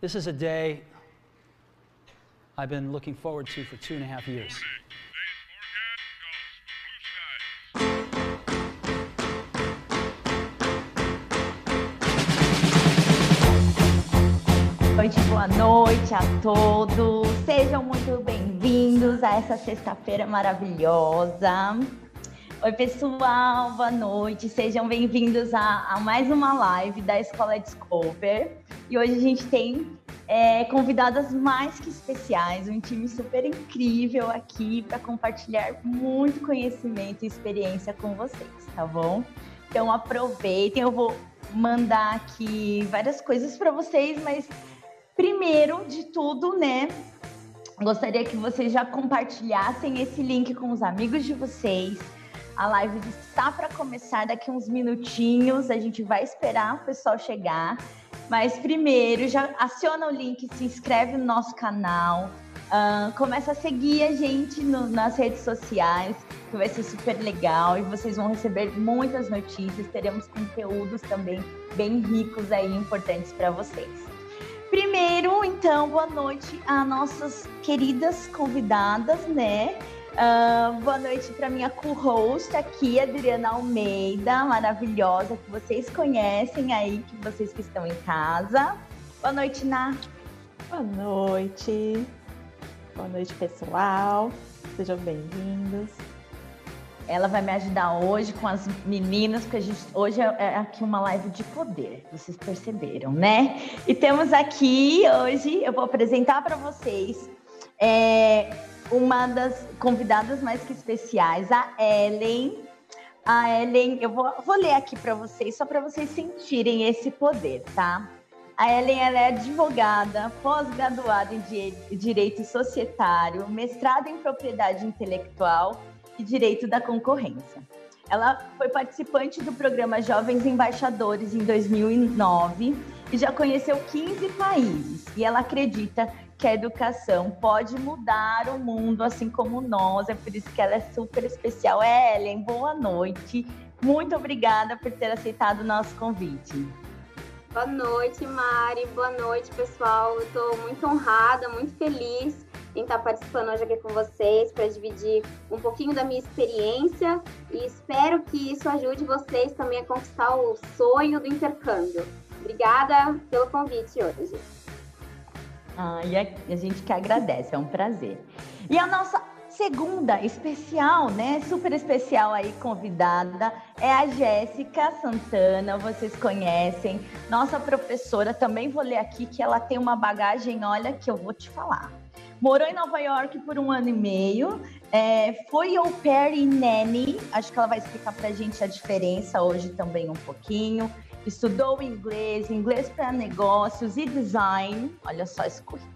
This is a day I've been looking forward to for two and a half years. boa noite a todos. Sejam muito bem-vindos a essa sexta-feira maravilhosa. Oi, pessoal, boa noite. Sejam bem-vindos a, a, mais uma live da Escola Discover. E hoje a gente tem é, convidadas mais que especiais, um time super incrível aqui para compartilhar muito conhecimento e experiência com vocês, tá bom? Então aproveitem, eu vou mandar aqui várias coisas para vocês, mas primeiro de tudo, né? Gostaria que vocês já compartilhassem esse link com os amigos de vocês. A live está para começar daqui uns minutinhos. A gente vai esperar o pessoal chegar. Mas primeiro, já aciona o link, se inscreve no nosso canal, uh, começa a seguir a gente no, nas redes sociais, que vai ser super legal e vocês vão receber muitas notícias. Teremos conteúdos também bem ricos aí, importantes para vocês. Primeiro, então, boa noite a nossas queridas convidadas, né? Uh, boa noite para minha co-host aqui, Adriana Almeida, maravilhosa, que vocês conhecem aí, que vocês que estão em casa. Boa noite, Ná. Boa noite. Boa noite, pessoal. Sejam bem-vindos. Ela vai me ajudar hoje com as meninas, porque a gente hoje é, é aqui uma live de poder, vocês perceberam, né? E temos aqui hoje, eu vou apresentar para vocês é, uma das convidadas mais que especiais, a Ellen. A Ellen, eu vou, vou ler aqui para vocês, só para vocês sentirem esse poder, tá? A Ellen ela é advogada, pós-graduada em Direito Societário, mestrada em Propriedade Intelectual e Direito da Concorrência. Ela foi participante do programa Jovens Embaixadores em 2009 e já conheceu 15 países. E ela acredita que a educação pode mudar o mundo, assim como nós. É por isso que ela é super especial. Ellen, boa noite. Muito obrigada por ter aceitado o nosso convite. Boa noite, Mari. Boa noite, pessoal. Eu estou muito honrada, muito feliz em estar participando hoje aqui com vocês para dividir um pouquinho da minha experiência e espero que isso ajude vocês também a conquistar o sonho do intercâmbio. Obrigada pelo convite hoje. Ah, e a, gente que agradece, é um prazer. E a nossa segunda especial, né? Super especial aí convidada é a Jéssica Santana, vocês conhecem, nossa professora. Também vou ler aqui que ela tem uma bagagem, olha, que eu vou te falar. Morou em Nova York por um ano e meio. É, foi au pair e nanny. Acho que ela vai explicar para a gente a diferença hoje também um pouquinho. Estudou inglês, inglês para negócios e design. Olha só esse currículo.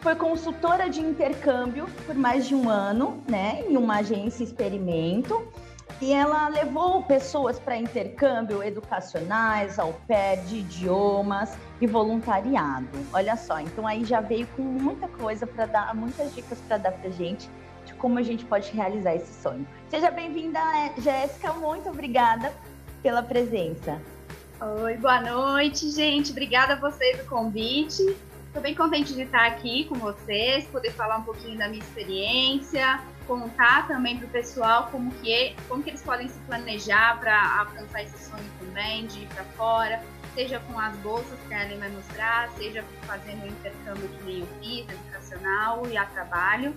Foi consultora de intercâmbio por mais de um ano, né, em uma agência experimento e ela levou pessoas para intercâmbio educacionais, ao pé de idiomas e voluntariado. Olha só, então aí já veio com muita coisa para dar, muitas dicas para dar para gente de como a gente pode realizar esse sonho. Seja bem-vinda, Jéssica, muito obrigada pela presença. Oi, boa noite, gente. Obrigada a vocês pelo convite. Estou bem contente de estar aqui com vocês, poder falar um pouquinho da minha experiência, contar também para o pessoal como que, é, como que eles podem se planejar para alcançar esse sonho também, de ir para fora, seja com as bolsas que a Ellen vai mostrar, seja fazendo o intercâmbio que nem eu fiz, educacional e a trabalho,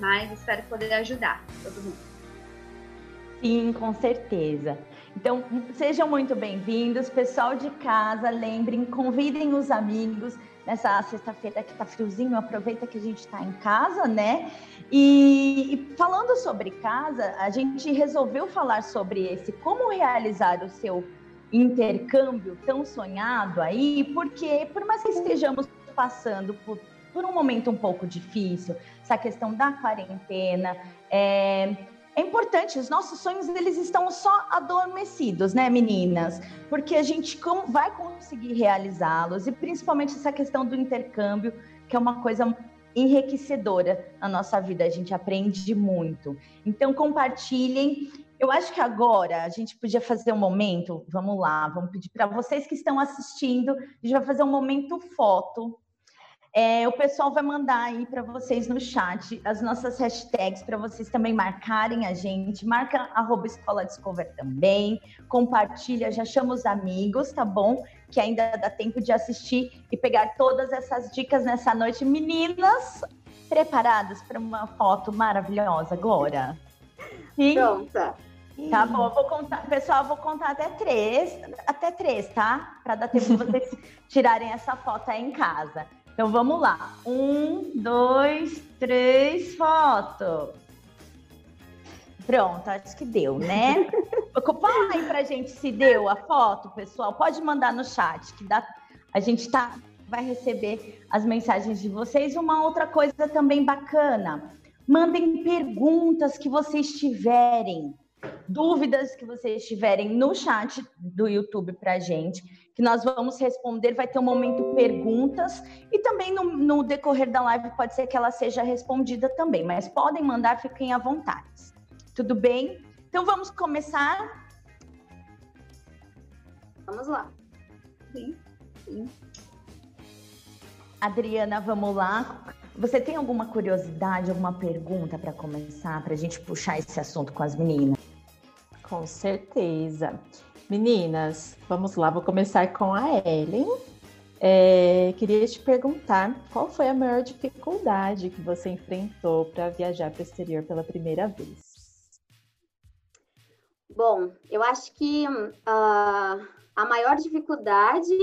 mas espero poder ajudar todo mundo. Sim, com certeza. Então, sejam muito bem-vindos. Pessoal de casa, lembrem, convidem os amigos, nessa sexta-feira que tá friozinho, aproveita que a gente está em casa, né? E, e, falando sobre casa, a gente resolveu falar sobre esse como realizar o seu intercâmbio tão sonhado aí, porque por mais que estejamos passando por, por um momento um pouco difícil, essa questão da quarentena, é, é importante, os nossos sonhos eles estão só adormecidos, né, meninas? Porque a gente vai conseguir realizá-los e principalmente essa questão do intercâmbio, que é uma coisa enriquecedora na nossa vida, a gente aprende muito. Então compartilhem. Eu acho que agora a gente podia fazer um momento, vamos lá, vamos pedir para vocês que estão assistindo, a gente vai fazer um momento foto É, o pessoal vai mandar aí para vocês no chat as nossas hashtags para vocês também marcarem a gente. Marca arroba Escola Discover também. Compartilha, já chama os amigos, tá bom? Que ainda dá tempo de assistir e pegar todas essas dicas nessa noite. Meninas, preparadas para uma foto maravilhosa agora? Sim? Pronta. Tá bom, eu vou contar, pessoal, eu vou contar até três, até três, tá? Para dar tempo de vocês tirarem essa foto aí em casa. Então vamos lá. Um, dois, três, foto. Pronto, acho que deu, né? Fala aí pra gente se deu a foto, pessoal. Pode mandar no chat, que dá, a gente tá, vai receber as mensagens de vocês. Uma outra coisa também bacana, mandem perguntas que vocês tiverem dúvidas que vocês tiverem no chat do YouTube para gente, que nós vamos responder. Vai ter um momento perguntas e também no, no, decorrer da live pode ser que ela seja respondida também, mas podem mandar, fiquem à vontade. Tudo bem? Então vamos começar? Vamos lá. Sim, sim. Adriana, vamos lá. Você tem alguma curiosidade, alguma pergunta para começar, para a gente puxar esse assunto com as meninas? Com certeza. Meninas, vamos lá, vou começar com a Ellen. É, queria te perguntar qual foi a maior dificuldade que você enfrentou para viajar para o exterior pela primeira vez? Bom, eu acho que uh, a maior dificuldade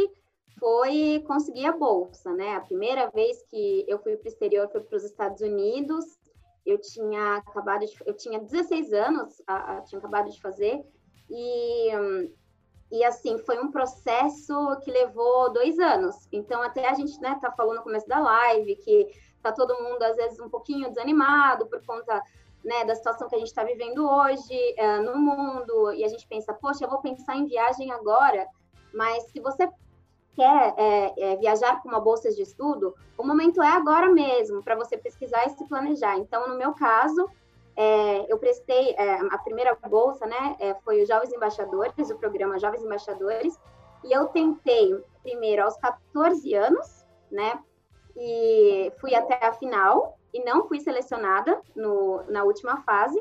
foi conseguir a bolsa, né? A primeira vez que eu fui para o exterior foi para os Estados Unidos eu tinha acabado de, eu tinha 16 anos, a, a, tinha acabado de fazer, e, e assim, foi um processo que levou dois anos. Então, até a gente, né, tá falando no começo da live que tá todo mundo, às vezes, um pouquinho desanimado por conta né, da situação que a gente está vivendo hoje uh, no mundo, e a gente pensa, poxa, eu vou pensar em viagem agora, mas se você quer é, é, viajar com uma bolsa de estudo, o momento é agora mesmo para você pesquisar e se planejar. Então, no meu caso, é, eu prestei é, a primeira bolsa, né? É, foi o Jovens Embaixadores, o programa Jovens Embaixadores, e eu tentei primeiro aos 14 anos, né? E fui até a final e não fui selecionada no, na última fase.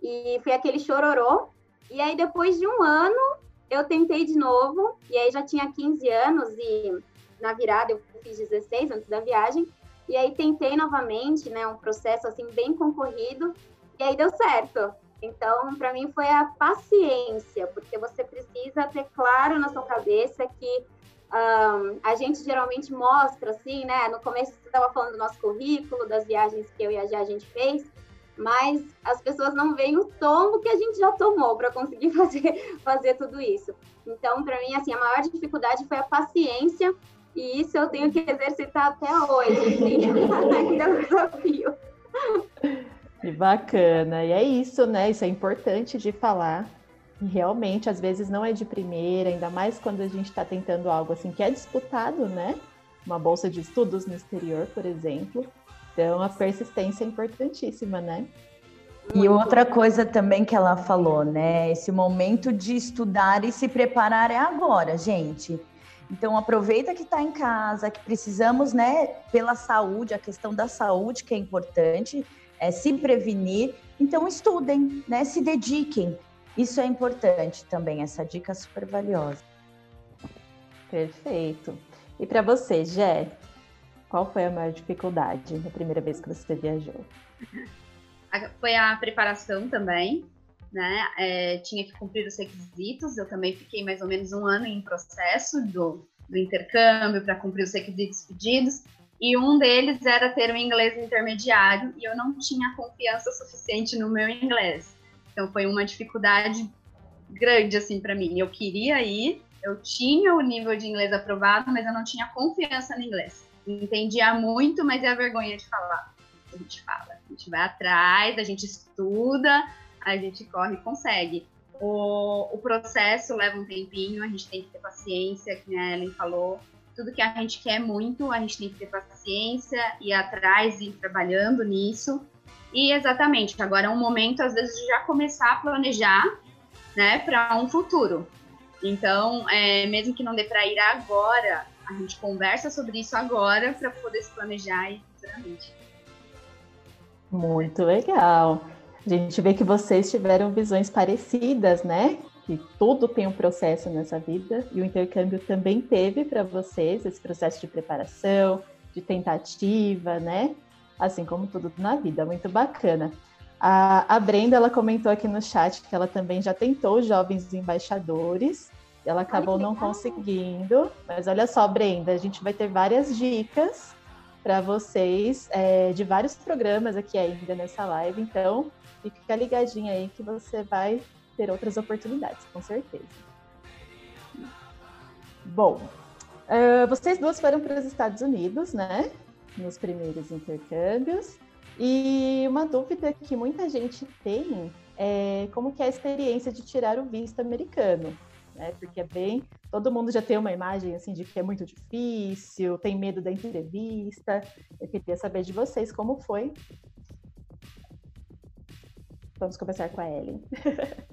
E foi aquele chororô. E aí, depois de um ano, eu tentei de novo, e aí já tinha 15 anos, e na virada eu fiz 16 antes da viagem, e aí tentei novamente, né, um processo assim bem concorrido, e aí deu certo. Então, para mim foi a paciência, porque você precisa ter claro na sua cabeça que um, a gente geralmente mostra, assim, né? No começo você estava falando do nosso currículo, das viagens que eu e a Gia a gente fez, mas as pessoas não veem o tombo que a gente já tomou para conseguir fazer, fazer tudo isso. Então, para mim, assim, a maior dificuldade foi a paciência, e isso eu tenho que exercitar até hoje, assim, ainda é um desafio. Que bacana, e é isso, né? Isso é importante de falar. Realmente, às vezes não é de primeira, ainda mais quando a gente está tentando algo assim que é disputado, né? Uma bolsa de estudos no exterior, por exemplo. Então, a persistência é importantíssima, né? E outra coisa também que ela falou, né? Esse momento de estudar e se preparar é agora, gente. Então aproveita que está em casa, que precisamos, né, pela saúde, a questão da saúde que é importante, é se prevenir. Então estudem, né? Se dediquem. Isso é importante também. Essa dica é super valiosa. Perfeito. E para você, Jé, qual foi a maior dificuldade na primeira vez que você viajou? Foi a preparação também, né? É, tinha que cumprir os requisitos. Eu também fiquei mais ou menos um ano em processo do, do intercâmbio para cumprir os requisitos pedidos. E um deles era ter um inglês intermediário e eu não tinha confiança suficiente no meu inglês. Então foi uma dificuldade grande assim para mim. Eu queria ir, eu tinha o nível de inglês aprovado, mas eu não tinha confiança no inglês entendia muito, mas é a vergonha de falar. A gente fala, a gente vai atrás, a gente estuda, a gente corre e consegue. O, o processo leva um tempinho, a gente tem que ter paciência, que a Ellen falou. Tudo que a gente quer muito, a gente tem que ter paciência, ir atrás e ir trabalhando nisso. E exatamente, agora é um momento, às vezes, de já começar a planejar né, para um futuro. Então, é, mesmo que não dê para ir agora, a gente conversa sobre isso agora para poder se planejar aí futuramente. Muito legal. A gente vê que vocês tiveram visões parecidas, né? Que tudo tem um processo nessa vida e o intercâmbio também teve para vocês esse processo de preparação, de tentativa, né? Assim como tudo na vida, muito bacana. A, a Brenda, ela comentou aqui no chat que ela também já tentou jovens embaixadores, ela acabou não conseguindo, mas olha só, Brenda, a gente vai ter várias dicas para vocês é, de vários programas aqui ainda nessa live, então fica ligadinha aí que você vai ter outras oportunidades, com certeza. Bom, uh, vocês duas foram para os Estados Unidos, né? Nos primeiros intercâmbios. E uma dúvida que muita gente tem é como que é a experiência de tirar o visto americano, né? Porque é bem, todo mundo já tem uma imagem assim de que é muito difícil, tem medo da entrevista. Eu queria saber de vocês como foi. Vamos começar com a Ellen.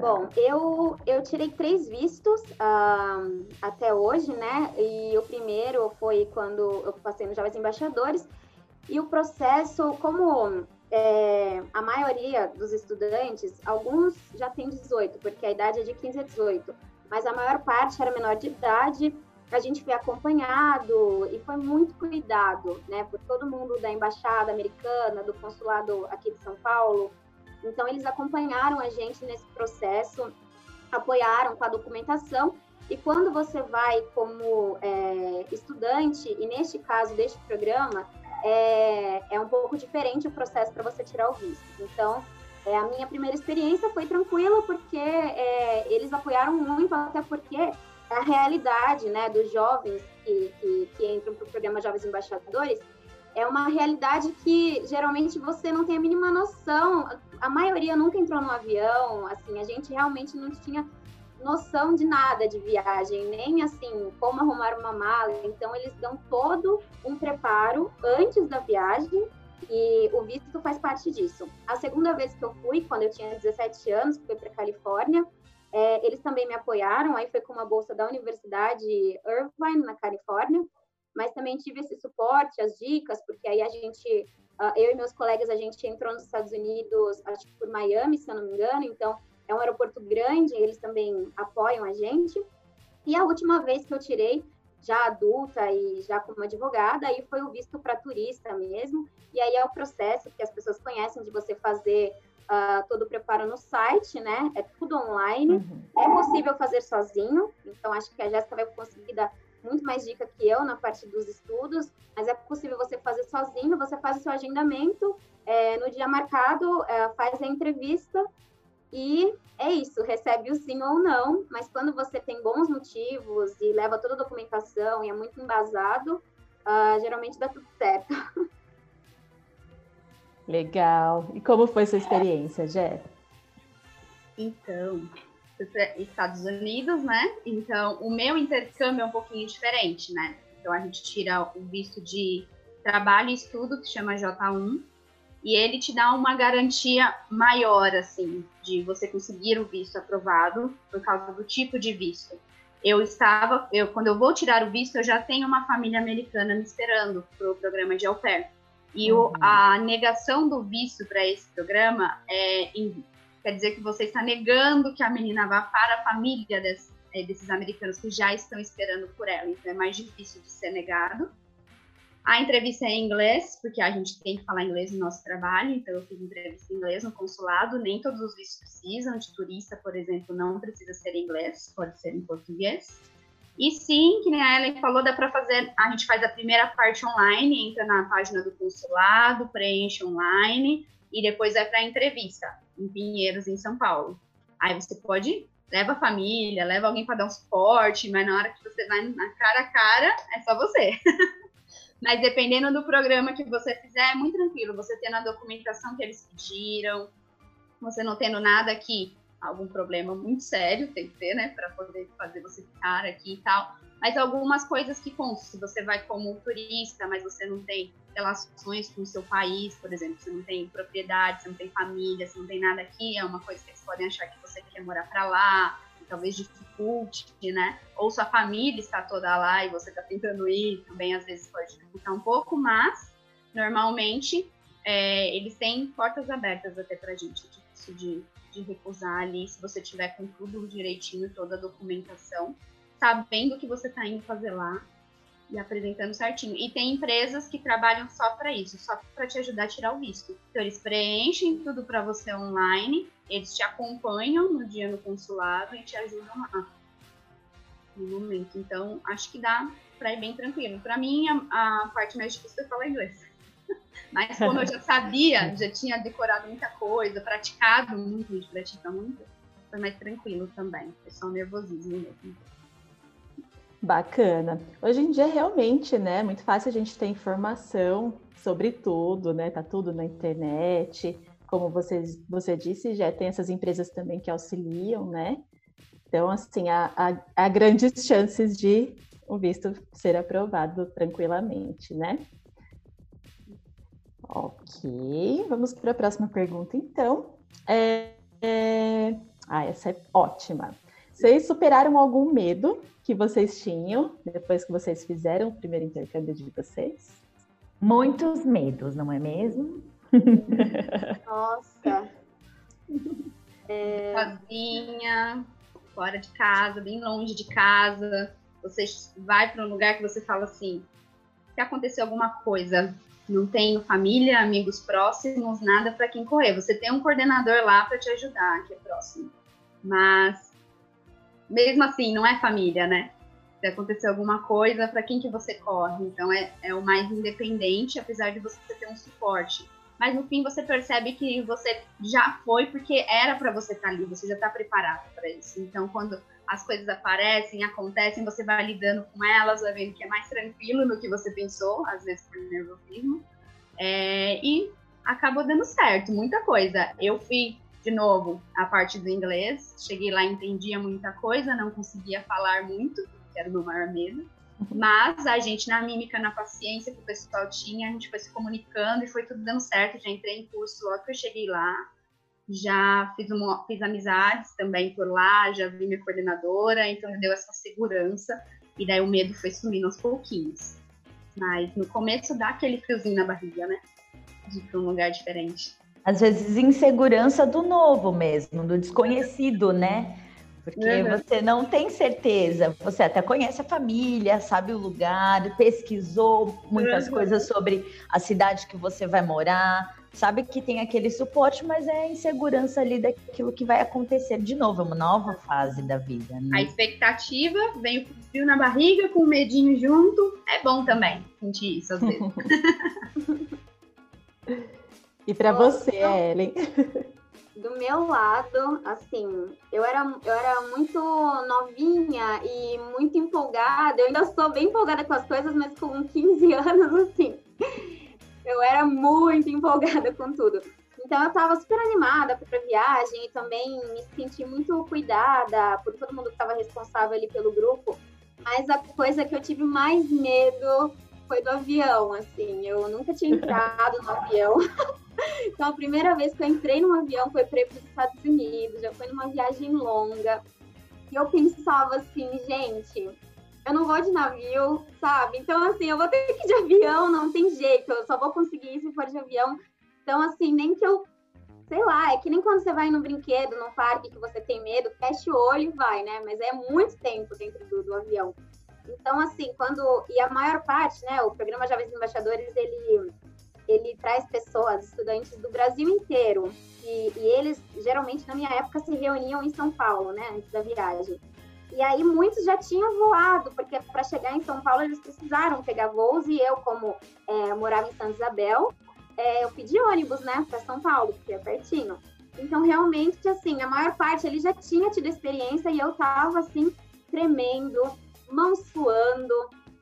Bom, eu, eu tirei três vistos uh, até hoje, né? E o primeiro foi quando eu passei nos Jovens Embaixadores. E o processo, como é, a maioria dos estudantes, alguns já têm 18, porque a idade é de 15 a 18, mas a maior parte era menor de idade. A gente foi acompanhado e foi muito cuidado, né, por todo mundo da embaixada americana, do consulado aqui de São Paulo. Então, eles acompanharam a gente nesse processo, apoiaram com a documentação. E quando você vai como é, estudante, e neste caso deste programa, é, é um pouco diferente o processo para você tirar o visto. Então, é, a minha primeira experiência foi tranquila, porque é, eles apoiaram muito, até porque a realidade né, dos jovens que, que, que entram para o programa Jovens Embaixadores é uma realidade que geralmente você não tem a mínima noção. A maioria nunca entrou no avião, assim, a gente realmente não tinha noção de nada de viagem, nem assim, como arrumar uma mala. Então, eles dão todo um preparo antes da viagem e o visto faz parte disso. A segunda vez que eu fui, quando eu tinha 17 anos, fui para Califórnia, é, eles também me apoiaram, aí foi com uma bolsa da Universidade Irvine, na Califórnia, mas também tive esse suporte, as dicas, porque aí a gente, ah, eu e meus colegas, a gente entrou nos Estados Unidos, acho que por Miami, se eu não me engano, então é um aeroporto grande, eles também apoiam a gente. E a última vez que eu tirei, já adulta e já como advogada, aí foi o visto para turista mesmo. E aí é o processo que as pessoas conhecem de você fazer uh, todo o preparo no site, né? É tudo online. Uhum. É possível fazer sozinho, então acho que a Jéssica vai conseguir dar muito mais dica que eu na parte dos estudos, mas é possível você fazer sozinho, você faz o seu agendamento, é, no dia marcado, é, faz a entrevista e é isso, recebe o sim ou não, mas quando você tem bons motivos e leva toda a documentação e é muito embasado, uh, geralmente dá tudo certo. Legal. E como foi sua experiência, Jé? Então, Estados Unidos, né? Então, o meu intercâmbio é um pouquinho diferente, né? Então, a gente tira o visto de trabalho e estudo, que chama J1, e ele te dá uma garantia maior, assim, de você conseguir o visto aprovado por causa do tipo de visto. Eu estava, eu quando eu vou tirar o visto, eu já tenho uma família americana me esperando para o programa de au pair. E uhum. o, a negação do visto para esse programa é, quer dizer que você está negando que a menina vá para a família desse, é, desses americanos que já estão esperando por ela. Então é mais difícil de ser negado. A entrevista é em inglês, porque a gente tem que falar inglês no nosso trabalho, então eu fiz entrevista em inglês no consulado. Nem todos os vistos precisam, de turista, por exemplo, não precisa ser em inglês, pode ser em português. E sim, que nem a Ellen falou, dá para fazer. A gente faz a primeira parte online, entra na página do consulado, preenche online e depois vai para a entrevista em Pinheiros, em São Paulo. Aí você pode leva a família, leva alguém para dar um suporte, mas na hora que você vai na cara a cara, é só você. Mas dependendo do programa que você fizer, é muito tranquilo. Você tendo a documentação que eles pediram, você não tendo nada aqui, algum problema muito sério, tem que ter, né, para poder fazer você ficar aqui e tal. Mas algumas coisas que constam, se você vai como turista, mas você não tem relações com o seu país, por exemplo, você não tem propriedade, você não tem família, você não tem nada aqui, é uma coisa que eles podem achar que você quer morar para lá, talvez dificulte, né? Ou sua família está toda lá e você está tentando ir, também às vezes pode dificultar um pouco, mas normalmente é, eles têm portas abertas até para gente, é difícil de, de recusar ali, se você tiver com tudo direitinho, toda a documentação, sabendo o que você está indo fazer lá, e apresentando certinho. E tem empresas que trabalham só para isso, só para te ajudar a tirar o visto. Então eles preenchem tudo para você online, eles te acompanham no dia no consulado e te ajudam lá no momento. Então acho que dá para ir bem tranquilo. Para mim a, a, parte mais difícil foi falar inglês. Mas como eu já sabia, já tinha decorado muita coisa, praticado muito, a gente pratica muito, foi mais tranquilo também. Foi só um nervosismo mesmo. Bacana. Hoje em dia, realmente, né, é muito fácil a gente ter informação sobre tudo, né? Tá tudo na internet. Como vocês, você disse, já tem essas empresas também que auxiliam, né? Então, assim, há, há, há grandes chances de o visto ser aprovado tranquilamente, né? Ok, vamos para a próxima pergunta, então. É, é... Ah, essa é ótima. Vocês superaram algum medo que vocês tinham depois que vocês fizeram o primeiro intercâmbio de vocês? Muitos medos, não é mesmo? Nossa. É... Sozinha, fora de casa, bem longe de casa. Você vai para um lugar que você fala assim: se acontecer alguma coisa, não tenho família, amigos próximos, nada para quem correr. Você tem um coordenador lá para te ajudar, que é próximo. Mas mesmo assim, não é família, né? Se acontecer alguma coisa, para quem que você corre? Então é, é o mais independente, apesar de você ter um suporte. Mas no fim você percebe que você já foi porque era para você estar tá ali, você já está preparado para isso. Então quando as coisas aparecem, acontecem, você vai lidando com elas, vai vendo que é mais tranquilo do que você pensou, às vezes por nervosismo. É, e acabou dando certo, muita coisa. Eu fui de novo, a parte do inglês. Cheguei lá, entendia muita coisa, não conseguia falar muito, que era o meu maior medo. Mas a gente, na mímica, na paciência que o pessoal tinha, a gente foi se comunicando e foi tudo dando certo. Já entrei em curso logo que eu cheguei lá. Já fiz, uma, fiz amizades também por lá, já vi minha coordenadora, então me deu essa segurança. E daí o medo foi sumindo aos pouquinhos. Mas no começo dá aquele friozinho na barriga, né? De ir para um lugar diferente às vezes, insegurança do novo mesmo, do desconhecido, né? Porque uhum. você não tem certeza, você até conhece a família, sabe o lugar, pesquisou muitas uhum. coisas sobre a cidade que você vai morar, sabe que tem aquele suporte, mas é a insegurança ali daquilo que vai acontecer de novo, é uma nova fase da vida. Né? A expectativa vem o frio na barriga, com o medinho junto, é bom também sentir isso às vezes. E para você, Ellen? Do meu lado, assim, eu era, eu era muito novinha e muito empolgada. Eu ainda sou bem empolgada com as coisas, mas com 15 anos, assim, eu era muito empolgada com tudo. Então eu estava super animada para a viagem e também me senti muito cuidada por todo mundo que estava responsável ali pelo grupo. Mas a coisa que eu tive mais medo foi do avião, assim. Eu nunca tinha entrado no avião. Então, a primeira vez que eu entrei num avião foi para os Estados Unidos, já foi numa viagem longa. E eu pensava assim, gente, eu não vou de navio, sabe? Então, assim, eu vou ter que ir de avião, não tem jeito, eu só vou conseguir ir se for de avião. Então, assim, nem que eu, sei lá, é que nem quando você vai no brinquedo, no parque, que você tem medo, fecha o olho e vai, né? Mas é muito tempo dentro do, do avião. Então, assim, quando. E a maior parte, né? O programa Jovens Embaixadores, ele ele traz pessoas, estudantes do Brasil inteiro. E, e, eles, geralmente, na minha época, se reuniam em São Paulo, né, antes da viagem. E aí muitos já tinham voado, porque para chegar em São Paulo eles precisaram pegar voos. E eu, como é, morava em Santa Isabel, é, eu pedi ônibus, né, para São Paulo, porque é pertinho. Então, realmente, assim, a maior parte ele já tinha tido experiência e eu tava, assim, tremendo, mãos suando,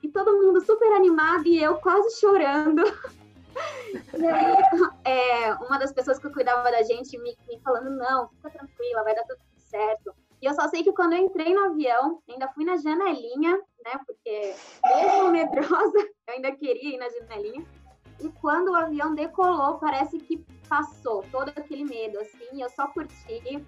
e todo mundo super animado e eu quase chorando. E aí, é, uma das pessoas que cuidava da gente me, me falando, não, fica tranquila, vai dar tudo certo. E eu só sei que quando eu entrei no avião, ainda fui na janelinha, né? Porque mesmo medrosa, eu ainda queria ir na janelinha. E quando o avião decolou, parece que passou todo aquele medo, assim. Eu só curti.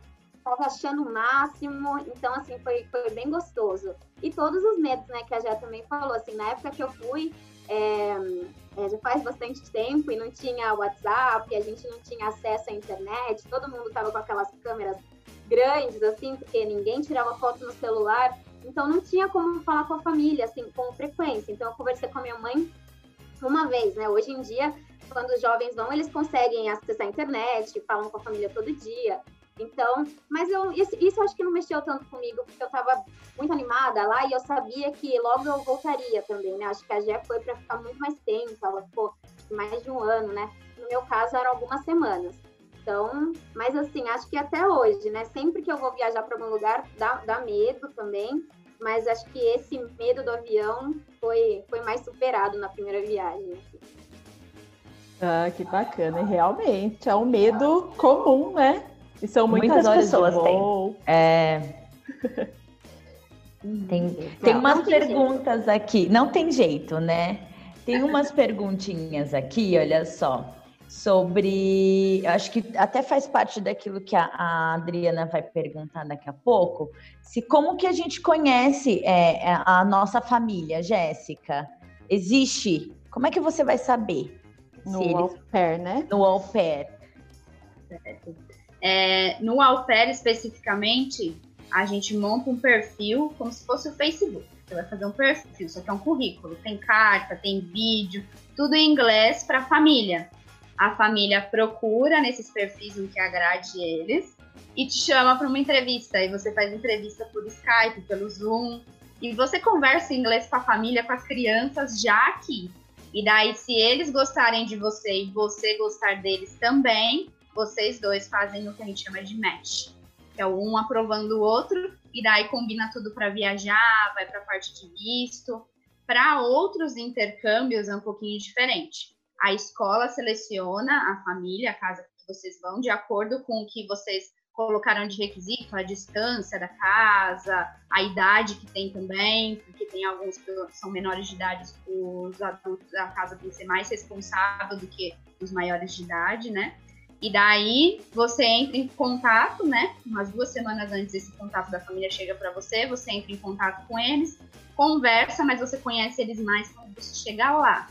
Tava achando o máximo, então assim, foi, foi bem gostoso. E todos os medos, né, que a Jé também falou, assim, na época que eu fui, é, é, já faz bastante tempo e não tinha WhatsApp, a gente não tinha acesso à internet, todo mundo tava com aquelas câmeras grandes, assim, porque ninguém tirava foto no celular, então não tinha como falar com a família, assim, com frequência. Então eu conversei com a minha mãe uma vez, né? Hoje em dia, quando os jovens vão, eles conseguem acessar a internet, falam com a família todo dia. Então, mas eu, isso, isso acho que não mexeu tanto comigo, porque eu estava muito animada lá e eu sabia que logo eu voltaria também, né? Acho que a Gé foi para ficar muito mais tempo, ela ficou mais de um ano, né? No meu caso, eram algumas semanas. Então, mas assim, acho que até hoje, né? Sempre que eu vou viajar para algum lugar, dá, dá medo também, mas acho que esse medo do avião foi, foi mais superado na primeira viagem. Assim. Ah, que bacana, realmente é um medo comum, né? E são muitas, muitas horas pessoas de voo. têm. É... tem, tem umas perguntas jeito. aqui. Não tem jeito, né? Tem umas perguntinhas aqui, olha só, sobre. Acho que até faz parte daquilo que a, a Adriana vai perguntar daqui a pouco. Se como que a gente conhece é, é a nossa família, Jéssica? Existe? Como é que você vai saber? No eles... au pair, né? No au pair. É, no pair, especificamente, a gente monta um perfil como se fosse o Facebook. Você vai fazer um perfil, só que é um currículo. Tem carta, tem vídeo, tudo em inglês para a família. A família procura nesses perfis em que agrade eles e te chama para uma entrevista. E você faz entrevista por Skype, pelo Zoom. E você conversa em inglês com a família, com as crianças já aqui. E daí, se eles gostarem de você e você gostar deles também, vocês dois fazem o que a gente chama de match. Que é um aprovando o outro, e daí combina tudo para viajar, vai para a parte de visto. Para outros intercâmbios é um pouquinho diferente. A escola seleciona a família, a casa que vocês vão, de acordo com o que vocês colocaram de requisito, a distância da casa, a idade que tem também, porque tem alguns que são menores de idade, os adultos da casa tem que ser mais responsável do que os maiores de idade, né? E daí você entra em contato, né? Umas duas semanas antes esse contato da família chega para você, você entra em contato com eles, conversa, mas você conhece eles mais quando você chegar lá.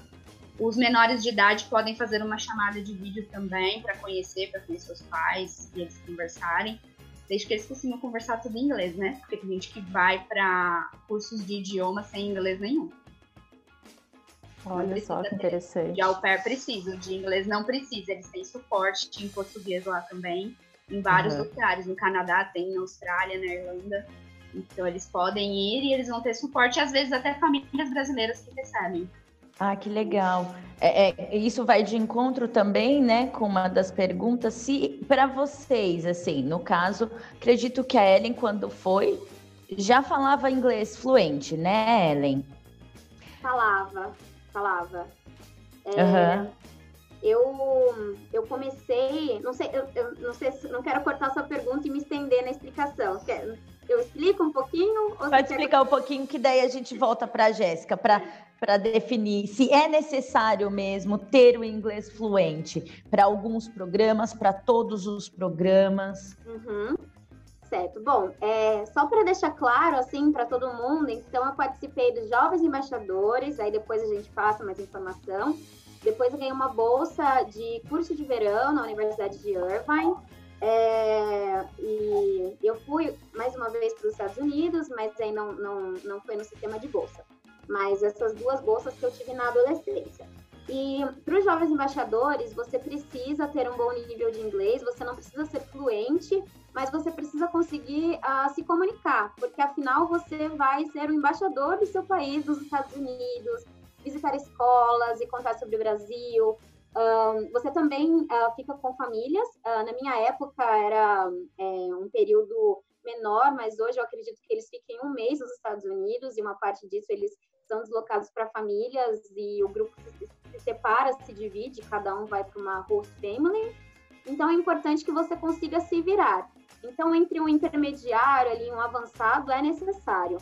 Os menores de idade podem fazer uma chamada de vídeo também para conhecer, para conhecer os pais e eles conversarem. Desde que eles costumam conversar tudo em inglês, né? Porque tem gente que vai para cursos de idioma sem inglês nenhum. Olha só que interessante. De au pair precisa, de inglês não precisa. Eles têm suporte em português lá também, em vários uhum. lugares. No Canadá tem, na Austrália, na Irlanda. Então eles podem ir e eles vão ter suporte, às vezes até famílias brasileiras que recebem. Ah, que legal. É, é, isso vai de encontro também, né, com uma das perguntas. Se para vocês, assim, no caso, acredito que a Ellen, quando foi, já falava inglês fluente, né, Ellen? Falava, falava. É, uhum. Eu, eu comecei, não sei, eu, eu, não sei, não quero cortar sua pergunta e me estender na explicação. Eu explico um pouquinho? Pode explicar quer... um pouquinho, que daí a gente volta para a Jéssica, para para definir se é necessário mesmo ter o inglês fluente para alguns programas, para todos os programas. Uhum. Certo. Bom, é, só para deixar claro, assim, para todo mundo, então eu participei dos Jovens Embaixadores, aí depois a gente passa mais informação. Depois eu ganhei uma bolsa de curso de verão na Universidade de Irvine. É, e eu fui mais uma vez para os Estados Unidos, mas aí não, não, não foi no sistema de bolsa mas essas duas bolsas que eu tive na adolescência. E para os jovens embaixadores, você precisa ter um bom nível de inglês, você não precisa ser fluente, mas você precisa conseguir uh, se comunicar, porque afinal você vai ser o embaixador do seu país, dos Estados Unidos, visitar escolas e contar sobre o Brasil. Você também uh, fica com famílias. na minha época era é, um período menor, mas hoje eu acredito que eles fiquem um mês nos Estados Unidos e uma parte disso eles são deslocados para famílias e o grupo se, se separa, se divide, cada um vai para uma host family. Então é importante que você consiga se virar. Então, entre um intermediário ali, um avançado, é necessário.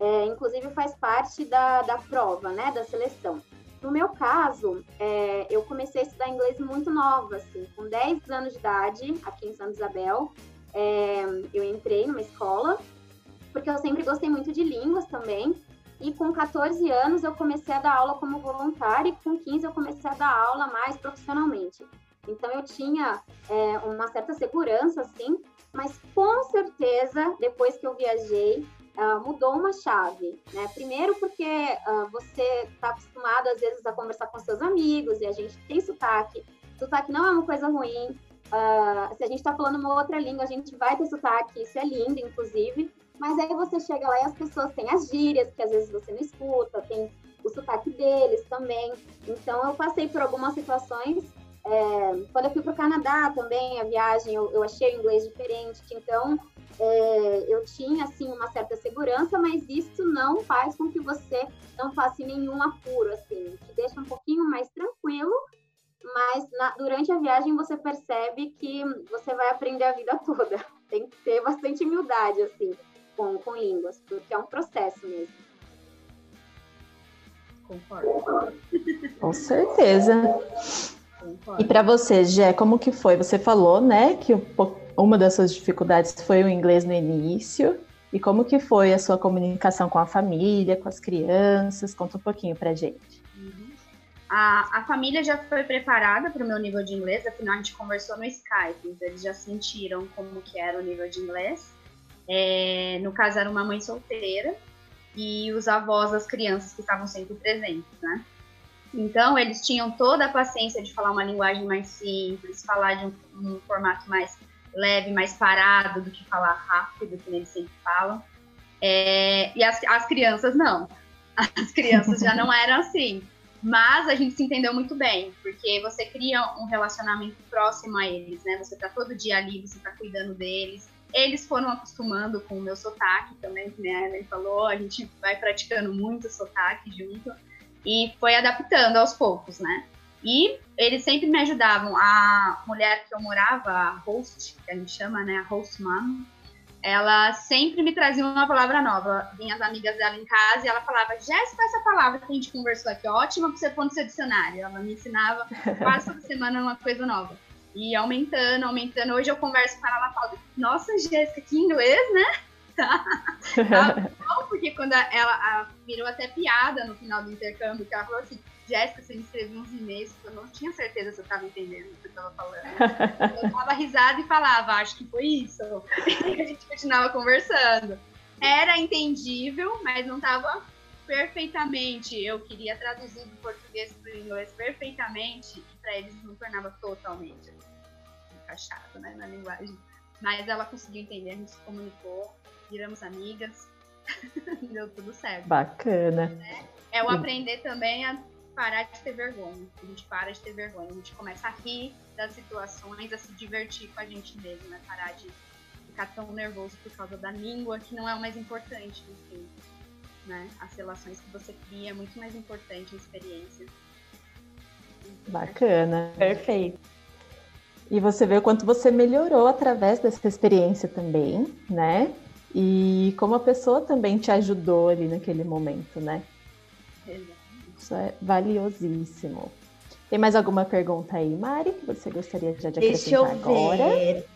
É, inclusive faz parte da, da prova, né, da seleção. No meu caso, é, eu comecei a estudar inglês muito nova, assim, com 10 anos de idade, aqui em Santa Isabel. é, eu entrei numa escola, porque eu sempre gostei muito de línguas também. E com 14 anos eu comecei a dar aula como voluntária e com 15 eu comecei a dar aula mais profissionalmente. Então eu tinha é, uma certa segurança, assim, mas com certeza, depois que eu viajei, uh, mudou uma chave, né? Primeiro porque uh, você está acostumado, às vezes, a conversar com seus amigos e a gente tem sotaque. Sotaque não é uma coisa ruim. Uh, se a gente está falando uma outra língua, a gente vai ter sotaque, isso é lindo, inclusive. Mas aí você chega lá e as pessoas têm as gírias, que às vezes você não escuta, tem o sotaque deles também. Então, eu passei por algumas situações. É, quando eu fui para o Canadá também, a viagem, eu, eu achei o inglês diferente. Então, é, eu tinha, assim, uma certa segurança, mas isso não faz com que você não faça nenhum apuro, assim. Te deixa um pouquinho mais tranquilo, mas na, durante a viagem você percebe que você vai aprender a vida toda. Tem que ter bastante humildade, assim com, com línguas, porque é um processo mesmo. Concordo. Com certeza. Concordo. E para você, Gé, como que foi? Você falou, né, que uma das suas dificuldades foi o inglês no início. E como que foi a sua comunicação com a família, com as crianças? Conta um pouquinho pra gente. Uhum. A, a família já foi preparada para o meu nível de inglês, afinal a gente conversou no Skype, então eles já sentiram como que era o nível de inglês. É, no caso, era uma mãe solteira e os avós das crianças que estavam sempre presentes, né? Então, eles tinham toda a paciência de falar uma linguagem mais simples, falar de um, um formato mais leve, mais parado do que falar rápido, que eles sempre falam. É, e as, as crianças não. As crianças já não eram assim. Mas a gente se entendeu muito bem, porque você cria um relacionamento próximo a eles, né? Você tá todo dia ali, você tá cuidando deles. Eles foram acostumando com o meu sotaque também, a Ellen falou, a gente vai praticando muito sotaque junto e foi adaptando aos poucos, né? E eles sempre me ajudavam. A mulher que eu morava, a host, que a gente chama, né, a host mom, ela sempre me trazia uma palavra nova. Vinha as amigas dela em casa e ela falava: Jéssica, essa palavra que a gente conversou aqui, ótima pra você pôr no seu dicionário. Ela me ensinava quase toda semana uma coisa nova. E aumentando, aumentando. Hoje eu converso com ela, ela fala, nossa, Jéssica, que inglês, né? Tá. tá bom, porque quando ela a, virou até piada no final do intercâmbio, que ela falou assim, Jéssica, você me escreveu uns e-mails que eu não tinha certeza se eu estava entendendo o que você estava falando. Eu dava risada e falava, acho que foi isso. E a gente continuava conversando. Era entendível, mas não estava perfeitamente. Eu queria traduzir do português para o inglês perfeitamente, eles não tornava totalmente encaixado né, na linguagem. Mas ela conseguiu entender, a gente se comunicou, viramos amigas, deu tudo certo. Bacana. É, é o aprender também a parar de ter vergonha. A gente para de ter vergonha, a gente começa a rir das situações, a se divertir com a gente mesmo, né? Parar de ficar tão nervoso por causa da língua, que não é o mais importante, enfim. Né? As relações que você cria é muito mais importante, a experiência. Bacana, perfeito. E você vê o quanto você melhorou através dessa experiência também, né? E como a pessoa também te ajudou ali naquele momento, né? Isso é valiosíssimo. Tem mais alguma pergunta aí, Mari, que você gostaria de acrescentar Deixa eu agora? Ver.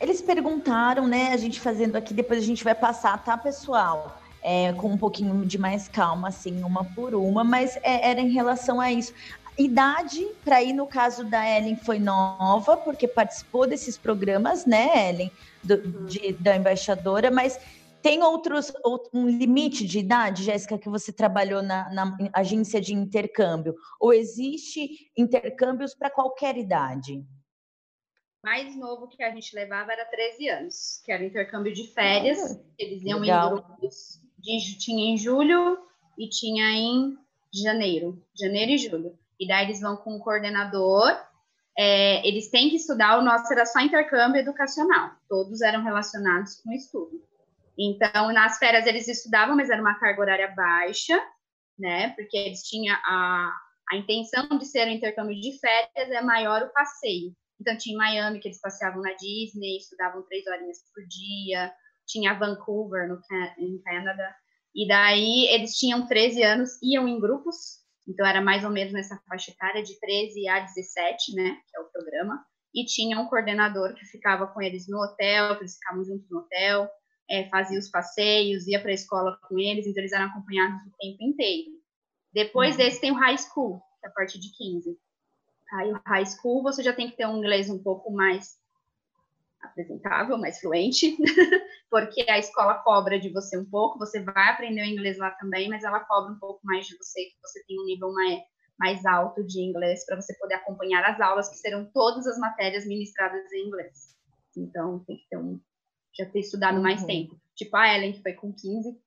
Eles perguntaram, né? A gente fazendo aqui, depois a gente vai passar, tá, pessoal? É, com um pouquinho de mais calma, assim, uma por uma, mas é, era em relação a isso idade para ir no caso da Ellen foi nova, porque participou desses programas, né, Ellen, do, uhum. de, da embaixadora, mas tem outros um limite de idade, Jéssica, que você trabalhou na, na, agência de intercâmbio? Ou existe intercâmbios para qualquer idade? Mais novo que a gente levava era 13 anos, que era intercâmbio de férias. Eles iam Legal. em grupos. De, tinha em julho e tinha em janeiro, janeiro e julho e daí eles vão com o coordenador. É, eles têm que estudar, o nosso era só intercâmbio educacional, todos eram relacionados com estudo. Então, nas férias eles estudavam, mas era uma carga horária baixa, né? Porque eles tinham a, a intenção de ser um intercâmbio de férias é maior o passeio. Então, tinha Miami, que eles passeavam na Disney, estudavam três horinhas por dia, tinha Vancouver, no, em Canadá, e daí eles tinham 13 anos, iam em grupos então, era mais ou menos nessa faixa etária de 13 a 17, né, que é o programa. e tinha um coordenador que ficava com eles no hotel, que eles ficavam juntos no hotel, é, fazia os passeios, ia para a escola com eles, então eles eram acompanhados o tempo inteiro. Depois uhum. desse tem o high school, que é a partir de 15. Aí o high school você já tem que ter um inglês um pouco mais apresentável, mais fluente, porque a escola cobra de você um pouco, você vai aprender o inglês lá também, mas ela cobra um pouco mais de você, que você tem um nível mais, mais alto de inglês para você poder acompanhar as aulas, que serão todas as matérias ministradas em inglês. Então, tem que ter um, já ter estudado mais uhum. tempo. Tipo a Ellen, que foi com 15,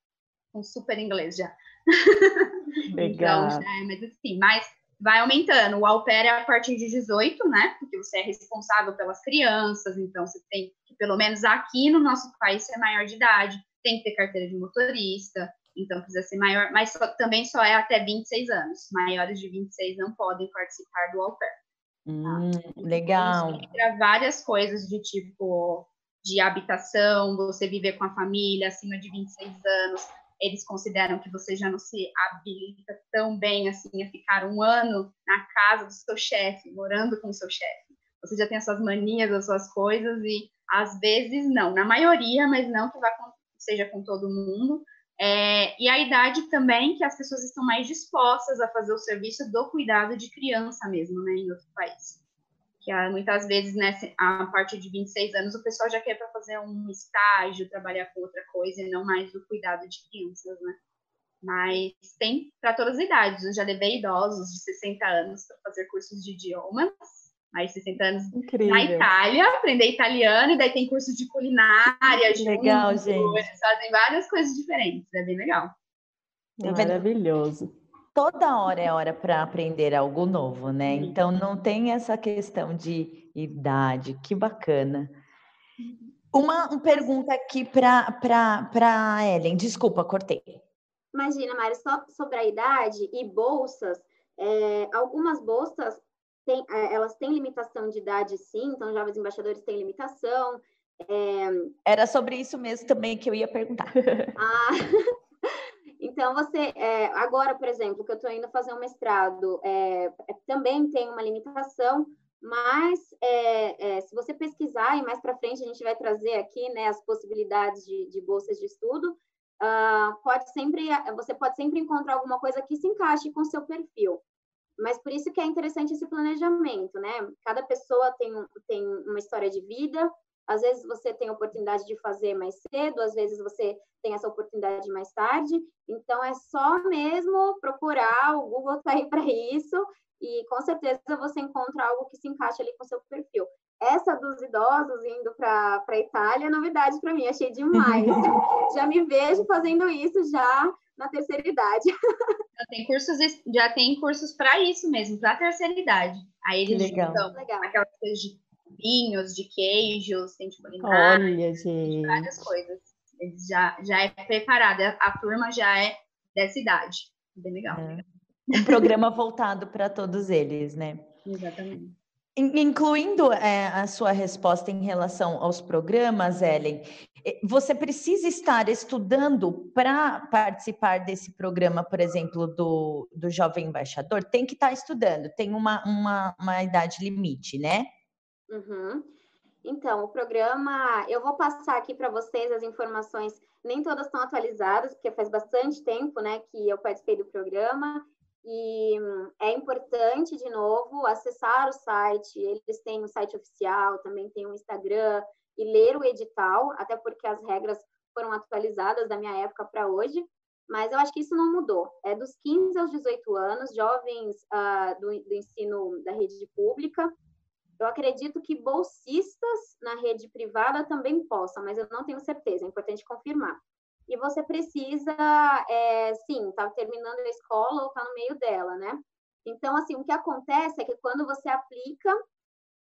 com super inglês já. Legal. então, já é, mas assim, mas vai aumentando. O au pair é a partir de 18, né? Porque você é responsável pelas crianças, então você tem que, pelo menos aqui no nosso país, ser maior de idade, tem que ter carteira de motorista, então precisa ser maior, mas só, também só é até 26 anos. Maiores de 26 não podem participar do au pair. Tá? Hum, legal. Então, várias coisas de tipo de habitação, você viver com a família acima de 26 anos, eles consideram que você já não se habilita tão bem assim a ficar um ano na casa do seu chefe, morando com o seu chefe. Você já tem as suas manias, as suas coisas e às vezes não, na maioria, mas não que vá com, seja com todo mundo. É, e a idade também que as pessoas estão mais dispostas a fazer o serviço do cuidado de criança mesmo, né, em outro país que muitas vezes, né, a partir de 26 anos, o pessoal já quer para fazer um estágio, trabalhar com outra coisa e não mais o cuidado de crianças, né? Mas tem para todas as idades. Eu já levei idosos de 60 anos para fazer cursos de idiomas, mais 60 anos Incrível. na Itália, aprender italiano, e daí tem curso de culinária. Legal, junto, gente. Eles fazem várias coisas diferentes, é bem legal. É maravilhoso toda hora é hora para aprender algo novo, né? Então não tem essa questão de idade, que bacana. Uma, uma pergunta aqui para Ellen, desculpa, cortei. Imagina, Mari, só sobre a idade e bolsas, é, algumas bolsas têm, é, elas têm limitação de idade, sim, então jovens embaixadores têm limitação. É... Era sobre isso mesmo também que eu ia perguntar. ah, Então, você, é, agora, por exemplo, que eu estou indo fazer um mestrado, é, é, também tem uma limitação, mas é, é, se você pesquisar, e mais para frente a gente vai trazer aqui né, as possibilidades de, de bolsas de estudo, uh, pode sempre, você pode sempre encontrar alguma coisa que se encaixe com o seu perfil. Mas por isso que é interessante esse planejamento, né? Cada pessoa tem, tem uma história de vida, às vezes você tem a oportunidade de fazer mais cedo, às vezes você tem essa oportunidade mais tarde. Então é só mesmo procurar, o Google está aí para isso, e com certeza você encontra algo que se encaixe ali com o seu perfil. Essa dos idosos indo para a Itália é novidade para mim, achei demais. já me vejo fazendo isso já na terceira idade. Já tem cursos, já tem cursos para isso mesmo, para a terceira idade. Aí eles Legal. Legal. aquelas coisas de vinhos, de queijos, tem de culinária, Olha, gente. várias coisas. Eles já, já é preparada, a turma já é dessa idade. Bem legal. É. Um programa voltado para todos eles, né? Exatamente. Incluindo é, a sua resposta em relação aos programas, Ellen, você precisa estar estudando para participar desse programa, por exemplo, do, do Jovem Embaixador? Tem que estar estudando, tem uma, uma, uma idade limite, né? Uhum. Então, o programa, eu vou passar aqui para vocês as informações, nem todas estão atualizadas, porque faz bastante tempo, né, que eu participei do programa, e hum, é importante, de novo, acessar o site, eles têm um site oficial, também tem um Instagram, e ler o edital, até porque as regras foram atualizadas da minha época para hoje, mas eu acho que isso não mudou. É dos 15 aos 18 anos, jovens uh, do, do ensino da rede pública, eu acredito que bolsistas na rede privada também possam, mas eu não tenho certeza, é importante confirmar. E você precisa, é, sim, tá terminando a escola ou tá no meio dela, né? Então, assim, o que acontece é que quando você aplica,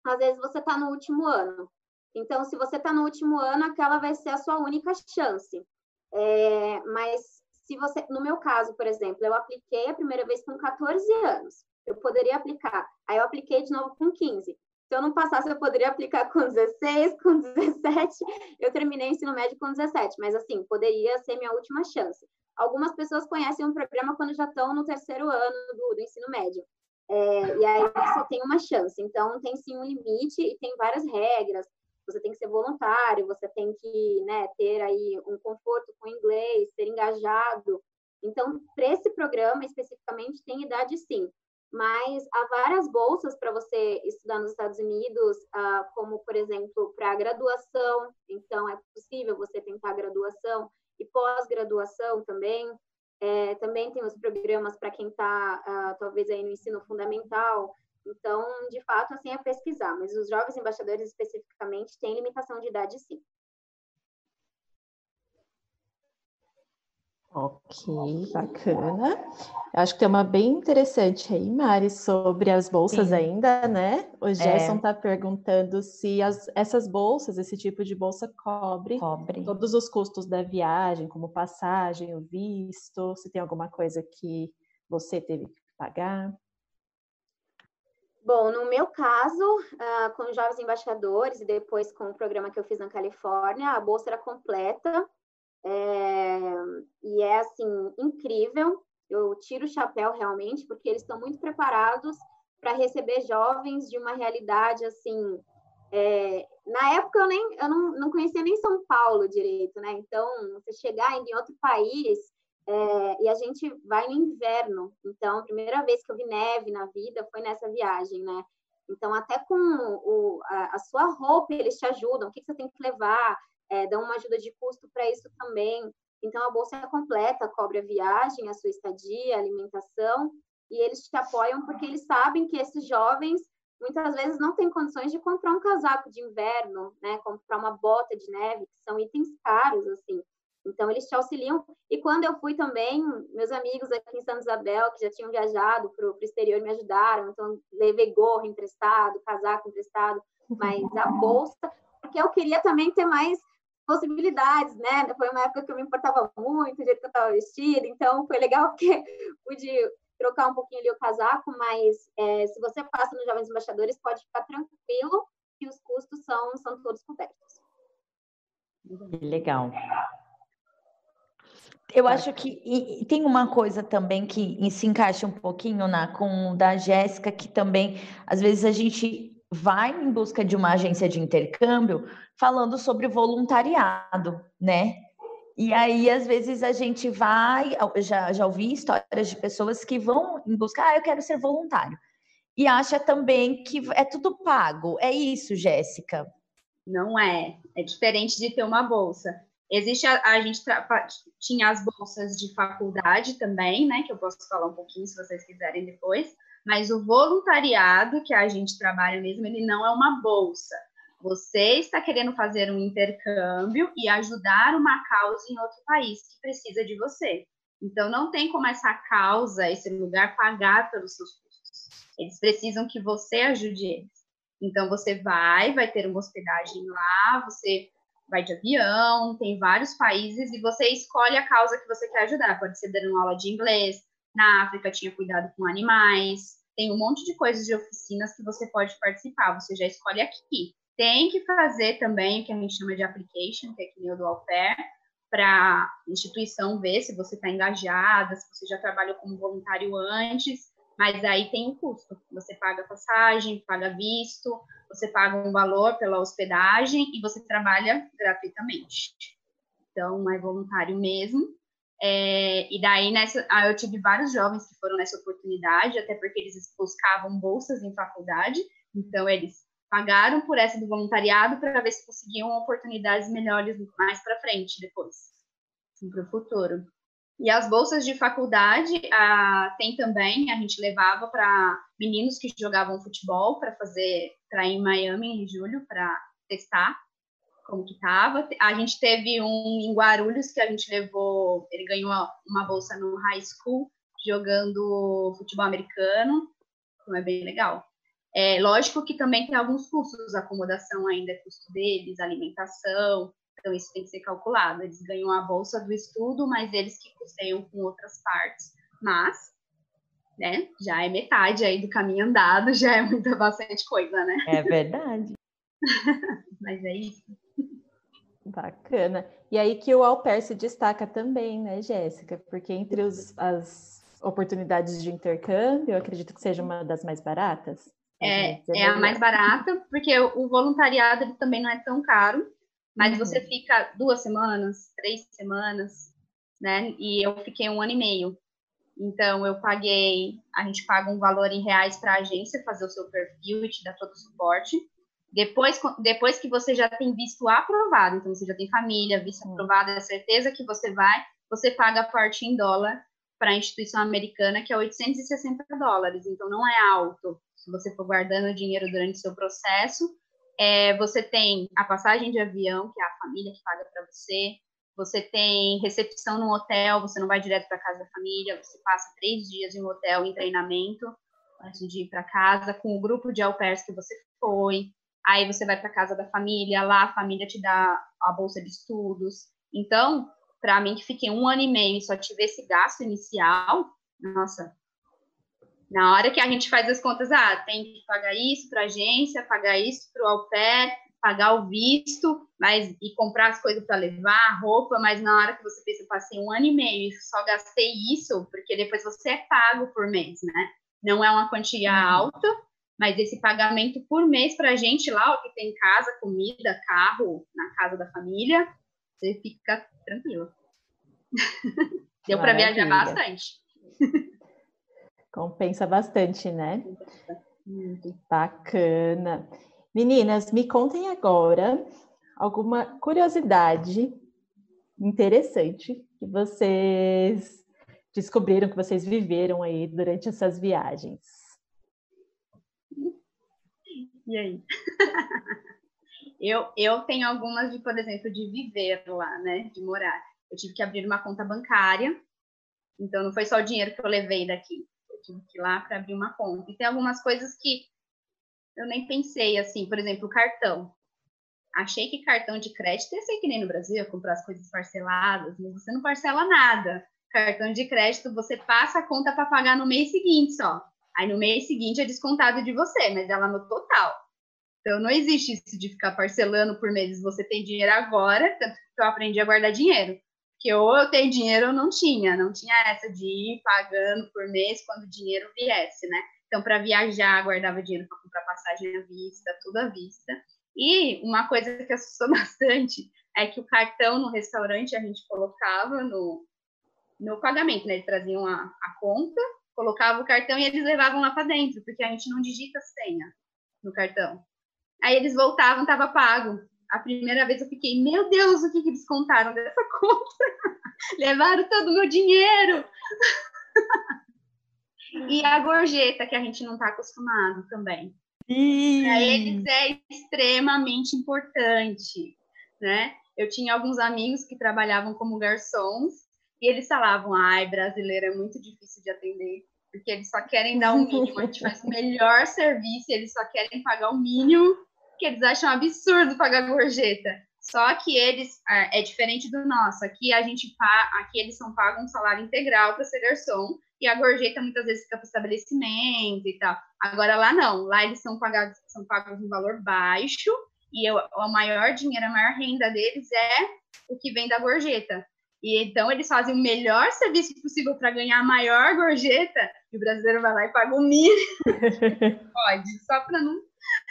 às vezes você está no último ano. Então, se você está no último ano, aquela vai ser a sua única chance. É, mas se você, no meu caso, por exemplo, eu apliquei a primeira vez com 14 anos. Eu poderia aplicar. Aí eu apliquei de novo com 15. Se eu não passasse, eu poderia aplicar com 16, com 17. Eu terminei ensino médio com 17, mas assim, poderia ser minha última chance. Algumas pessoas conhecem um programa quando já estão no terceiro ano do, do ensino médio. é, e aí você tem uma chance. Então, tem sim um limite e tem várias regras. Você tem que ser voluntário, você tem que né, ter aí um conforto com inglês, ser engajado. Então, para esse programa especificamente, tem idade sim. Mas há várias bolsas para você estudar nos Estados Unidos, uh, como, por exemplo, para graduação. Então, é possível você tentar graduação e pós-graduação também. É, também tem os programas para quem está, ah, talvez, aí no ensino fundamental. Então, de fato, assim, é pesquisar. Mas os jovens embaixadores, especificamente, têm limitação de idade, sim. Ok, bacana. Acho que tem uma bem interessante aí, Mari, sobre as bolsas Sim. ainda, né? O Gerson está é. perguntando se as, essas bolsas, esse tipo de bolsa cobre, cobre todos os custos da viagem, como passagem, o visto, se tem alguma coisa que você teve que pagar. Bom, no meu caso, uh, com jovens embaixadores e depois com o programa que eu fiz na Califórnia, a bolsa era completa, é, e é assim incrível. Eu tiro o chapéu realmente, porque eles estão muito preparados para receber jovens de uma realidade assim. É, na época eu nem eu não, não conhecia nem São Paulo direito, né? Então você chegar em outro país é, e a gente vai no inverno. Então a primeira vez que eu vi neve na vida foi nessa viagem, né? Então até com o, a, a sua roupa eles te ajudam. O que, que você tem que levar? É, dão uma ajuda de custo para isso também. Então, a bolsa é completa, cobre a viagem, a sua estadia, a alimentação, e eles te apoiam porque eles sabem que esses jovens muitas vezes não têm condições de comprar um casaco de inverno, né, comprar uma bota de neve, que são itens caros, assim. Então, eles te auxiliam. E quando eu fui também, meus amigos aqui em Santa Isabel, que já tinham viajado para o exterior, me ajudaram. Então, levei gorro emprestado, casaco emprestado, mas a bolsa, porque eu queria também ter mais possibilidades, né? Foi uma época que eu me importava muito, do jeito que eu estava vestida, então foi legal porque pude trocar um pouquinho ali o casaco, mas é, se você passa nos Jovens Embaixadores, pode ficar tranquilo que os custos são, são todos cobertos. Legal. Eu acho que tem uma coisa também que se encaixa um pouquinho na com o da Jéssica, que também às vezes a gente vai em busca de uma agência de intercâmbio falando sobre voluntariado, né? E aí, às vezes, a gente vai, já, já ouvi histórias de pessoas que vão em busca, ah, eu quero ser voluntário. E acha também que é tudo pago. É isso, Jéssica? Não é. É diferente de ter uma bolsa. Existe a, a gente tinha as bolsas de faculdade também, né? Que eu posso falar um pouquinho se vocês quiserem depois. Mas o voluntariado que a gente trabalha mesmo, ele não é uma bolsa. Você está querendo fazer um intercâmbio e ajudar uma causa em outro país que precisa de você. Então, não tem como essa causa, esse lugar, pagar pelos seus custos. Eles precisam que você ajude eles. Então, você vai, vai ter uma hospedagem lá, você vai de avião, tem vários países e você escolhe a causa que você quer ajudar. Pode ser dando uma aula de inglês, na África tinha cuidado com animais, tem um monte de coisas de oficinas que você pode participar, você já escolhe aqui. Tem que fazer também o que a gente chama de application, que é que nem o do au para a instituição ver se você está engajada, se você já trabalhou como voluntário antes, mas aí tem um custo. Você paga passagem, paga visto, você paga um valor pela hospedagem e você trabalha gratuitamente. Então, é voluntário mesmo. É, e daí, nessa, ah, eu tive vários jovens que foram nessa oportunidade, até porque eles buscavam bolsas em faculdade, então eles pagaram por essa do voluntariado para ver se conseguiam oportunidades melhores mais para frente depois, assim, para o futuro. E as bolsas de faculdade ah, tem também, a gente levava para meninos que jogavam futebol para fazer, para ir em Miami em julho para testar como que tava. A gente teve um em Guarulhos que a gente levou, ele ganhou uma bolsa no high school jogando futebol americano, então é bem legal. É lógico que também tem alguns custos, acomodação ainda é custo deles, alimentação, então isso tem que ser calculado. Eles ganham a bolsa do estudo, mas eles que custeiam com outras partes. Mas, né, já é metade aí do caminho andado, já é muita bastante coisa, né? É verdade. mas é isso. Bacana. E aí que o au pair se destaca também, né, Jéssica? Porque entre os, as oportunidades de intercâmbio, eu acredito que seja uma das mais baratas. É, é a mais barata, porque o voluntariado ele também não é tão caro, mas uhum. você fica duas semanas, três semanas, né? E eu fiquei um ano e meio. Então, eu paguei, a gente paga um valor em reais para a agência fazer o seu perfil e te dar todo o suporte. Depois, depois que você já tem visto aprovado, então você já tem família, visto uhum. aprovado, é certeza que você vai, você paga a parte em dólar para a instituição americana, que é 860 dólares, então não é alto. Se você for guardando dinheiro durante o seu processo, é, você tem a passagem de avião, que é a família que paga para você, você tem recepção no hotel, você não vai direto para casa da família, você passa três dias em um hotel em treinamento antes de ir para casa, com o grupo de au pairs que você foi, aí você vai para casa da família, lá a família te dá a bolsa de estudos. Então, para mim, que fiquei um ano e meio e só tive esse gasto inicial, nossa, na hora que a gente faz as contas, ah, tem que pagar isso para a agência, pagar isso para o au pair, pagar o visto, mas e comprar as coisas para levar, roupa, mas na hora que você pensa, eu passei um ano e meio e só gastei isso, porque depois você é pago por mês, né? Não é uma quantia uhum. alta, mas esse pagamento por mês para a gente lá, o que tem casa, comida, carro, na casa da família, você fica tranquilo. Deu para viajar bastante. Compensa bastante, né? Bacana. Meninas, me contem agora alguma curiosidade interessante que vocês descobriram, que vocês viveram aí durante essas viagens. E aí? eu, eu tenho algumas de, por exemplo, de viver lá, né? De morar. Eu tive que abrir uma conta bancária, então não foi só o dinheiro que eu levei daqui tive que ir lá para abrir uma conta. E tem algumas coisas que eu nem pensei, assim, por exemplo, o cartão. Achei que cartão de crédito ia ser que nem no Brasil, comprar as coisas parceladas, mas você não parcela nada. Cartão de crédito, você passa a conta para pagar no mês seguinte só. Aí no mês seguinte é descontado de você, mas ela no total. Então não existe isso de ficar parcelando por meses. Você tem dinheiro agora, tanto que eu aprendi a guardar dinheiro que ou eu tenho dinheiro ou não tinha, não tinha essa de ir pagando por mês quando o dinheiro viesse, né? Então, para viajar, guardava dinheiro para comprar passagem à vista, tudo à vista. E uma coisa que assustou bastante é que o cartão no restaurante a gente colocava no, no pagamento, né? Eles traziam a, a conta, colocava o cartão e eles levavam lá para dentro, porque a gente não digita senha no cartão. Aí eles voltavam, estava pago a primeira vez eu fiquei, meu Deus, o que, que descontaram dessa conta? Levaram todo o meu dinheiro. e a gorjeta, que a gente não está acostumado também. Para eles é extremamente importante, né? Eu tinha alguns amigos que trabalhavam como garçons e eles falavam, ai, brasileiro é muito difícil de atender, porque eles só querem dar o um mínimo, a gente faz o melhor serviço, eles só querem pagar o mínimo que eles acham absurdo pagar gorjeta. Só que eles é, é diferente do nosso. Aqui a gente aqui eles são pagam um salário integral para ser garçom e a gorjeta muitas vezes fica para estabelecimento e tal. Agora lá não, lá eles são pagados são pagos um valor baixo e eu, o maior dinheiro, a maior renda deles é o que vem da gorjeta. E então eles fazem o melhor serviço possível para ganhar a maior gorjeta e o brasileiro vai lá e paga o mínimo. Pode, só para não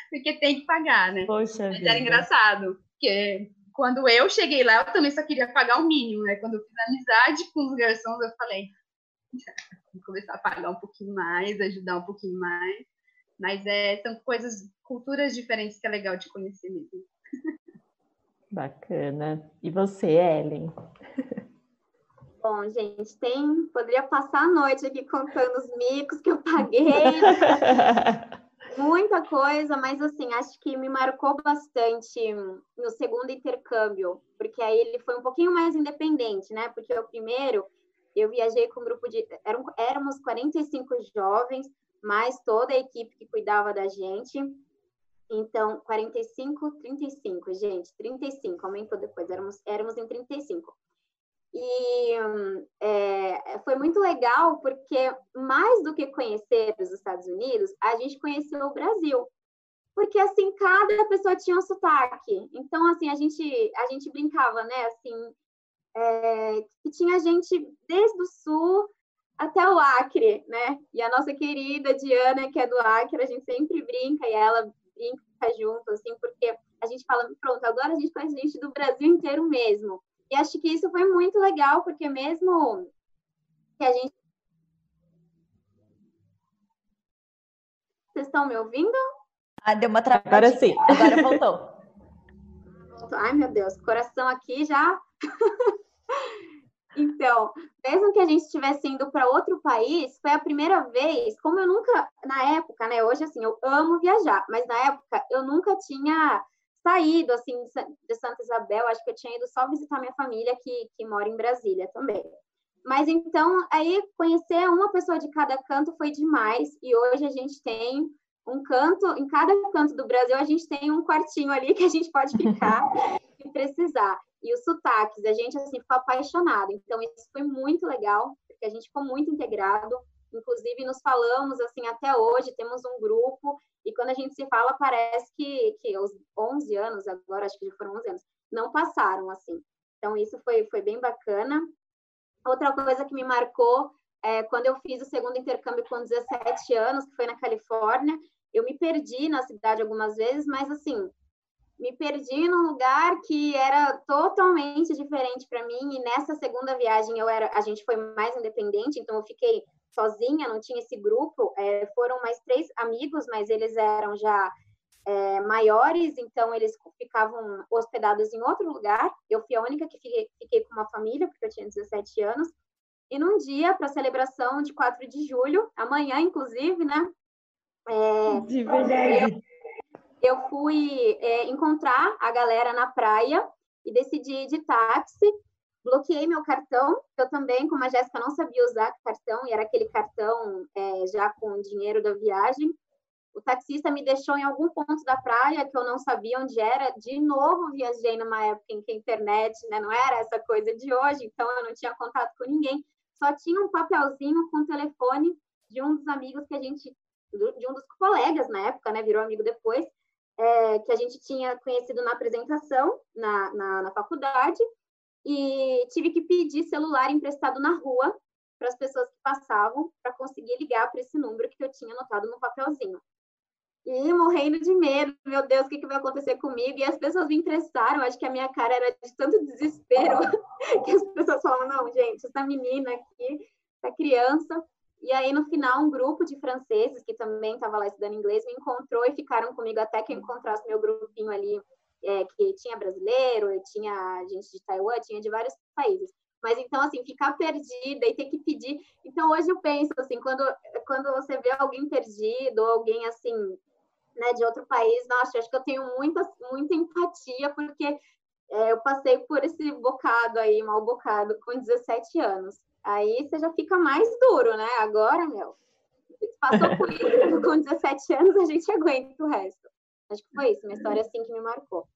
porque tem que pagar, né? Poxa Mas vida. era engraçado, porque quando eu cheguei lá, eu também só queria pagar o mínimo, né? Quando eu fiz amizade com os garçons, eu falei, vou começar a pagar um pouquinho mais, ajudar um pouquinho mais. Mas é, são coisas, culturas diferentes que é legal de conhecer mesmo. Bacana. E você, Ellen? Bom, gente, tem. Poderia passar a noite aqui contando os micos que eu paguei. muita coisa, mas assim, acho que me marcou bastante no segundo intercâmbio, porque aí ele foi um pouquinho mais independente, né? Porque o primeiro eu viajei com um grupo de. Eram, éramos 45 jovens, mais toda a equipe que cuidava da gente. Então, 45, 35, gente, 35, aumentou depois, éramos, éramos em 35. E é, foi muito legal porque, mais do que conhecer os Estados Unidos, a gente conheceu o Brasil. Porque, assim, cada pessoa tinha um sotaque. Então, assim, a gente, a gente brincava, né? Assim, é, que tinha gente desde o sul até o Acre, né? E a nossa querida Diana, que é do Acre, a gente sempre brinca e ela brinca junto, assim, porque a gente fala, pronto, agora a gente conhece gente do Brasil inteiro mesmo. E acho que isso foi muito legal, porque mesmo que a gente. Vocês estão me ouvindo? Ah, deu uma travada. Agora sim. Agora voltou. Ai, meu Deus, coração aqui já. então, mesmo que a gente estivesse indo para outro país, foi a primeira vez, como eu nunca, na época, né? Hoje, assim, eu amo viajar, mas na época eu nunca tinha saído, assim, de Santa Isabel, acho que eu tinha ido só visitar minha família, que, que mora em Brasília também. Mas então, aí conhecer uma pessoa de cada canto foi demais, e hoje a gente tem um canto, em cada canto do Brasil, a gente tem um quartinho ali que a gente pode ficar se precisar. E os sotaques, a gente assim ficou apaixonado. Então, isso foi muito legal, porque a gente ficou muito integrado. Inclusive, nos falamos assim até hoje, temos um grupo, e quando a gente se fala, parece que, que os 11 anos, agora acho que já foram 11 anos, não passaram assim. Então, isso foi, foi bem bacana. Outra coisa que me marcou é, quando eu fiz o segundo intercâmbio com 17 anos, que foi na Califórnia, eu me perdi na cidade algumas vezes, mas assim, me perdi num lugar que era totalmente diferente para mim. E nessa segunda viagem eu era, a gente foi mais independente, então eu fiquei sozinha, não tinha esse grupo. É, foram mais três amigos, mas eles eram já é, maiores, então eles ficavam hospedados em outro lugar. Eu fui a única que fiquei, fiquei com uma família, porque eu tinha 17 anos. E num dia, para a celebração de 4 de julho, amanhã, inclusive, né? É, de verdade. Eu, fui é, encontrar a galera na praia e decidi ir de táxi. Bloqueei meu cartão. Eu também, como a Jéssica, não sabia usar cartão, e era aquele cartão é, já com dinheiro da viagem. O taxista me deixou em algum ponto da praia que eu não sabia onde era. De novo, viajei numa época em que a internet né, não era essa coisa de hoje, então eu não tinha contato com ninguém. Só tinha um papelzinho com o telefone de um dos amigos que a gente de um dos colegas na época, né, virou amigo depois, é, que a gente tinha conhecido na apresentação na, na, na faculdade, e tive que pedir celular emprestado na rua para as pessoas que passavam para conseguir ligar para esse número que eu tinha anotado no papelzinho. E morrendo de medo, meu Deus, o que, que vai acontecer comigo? E as pessoas me emprestaram, acho que a minha cara era de tanto desespero que as pessoas falavam, não, gente, essa menina aqui, essa criança, e aí, no final, um grupo de franceses que também estava lá estudando inglês me encontrou e ficaram comigo até que eu encontrasse meu grupinho ali, é, que tinha brasileiro, tinha gente de Taiwan, tinha de vários países. Mas então, assim, ficar perdida e ter que pedir. Então, hoje eu penso, assim, quando, quando você vê alguém perdido ou alguém, assim, né, de outro país, nossa, acho que eu tenho muita, muita empatia, porque é, eu passei por esse bocado aí, mal bocado, com 17 anos. Aí você já fica mais duro, né? Agora, meu, passou por isso com 17 anos, a gente aguenta o resto. Acho que foi isso, uma história assim que me marcou.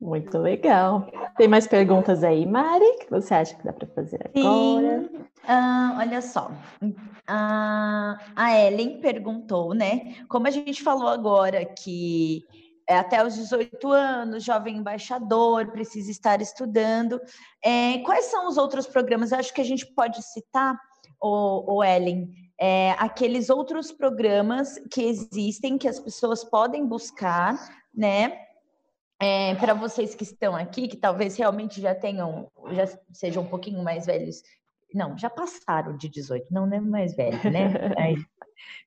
Muito legal. Tem mais perguntas aí, Mari, que você acha que dá para fazer agora? Sim. Ah, olha só, ah, a Ellen perguntou, né? Como a gente falou agora que é, até os 18 anos, jovem embaixador, precisa estar estudando. É, quais são os outros programas? Eu acho que a gente pode citar, o, o Ellen, é, aqueles outros programas que existem, que as pessoas podem buscar, né? É, para vocês que estão aqui, que talvez realmente já tenham, já sejam um pouquinho mais velhos. Não, já passaram de 18, não, não é mais velho, né?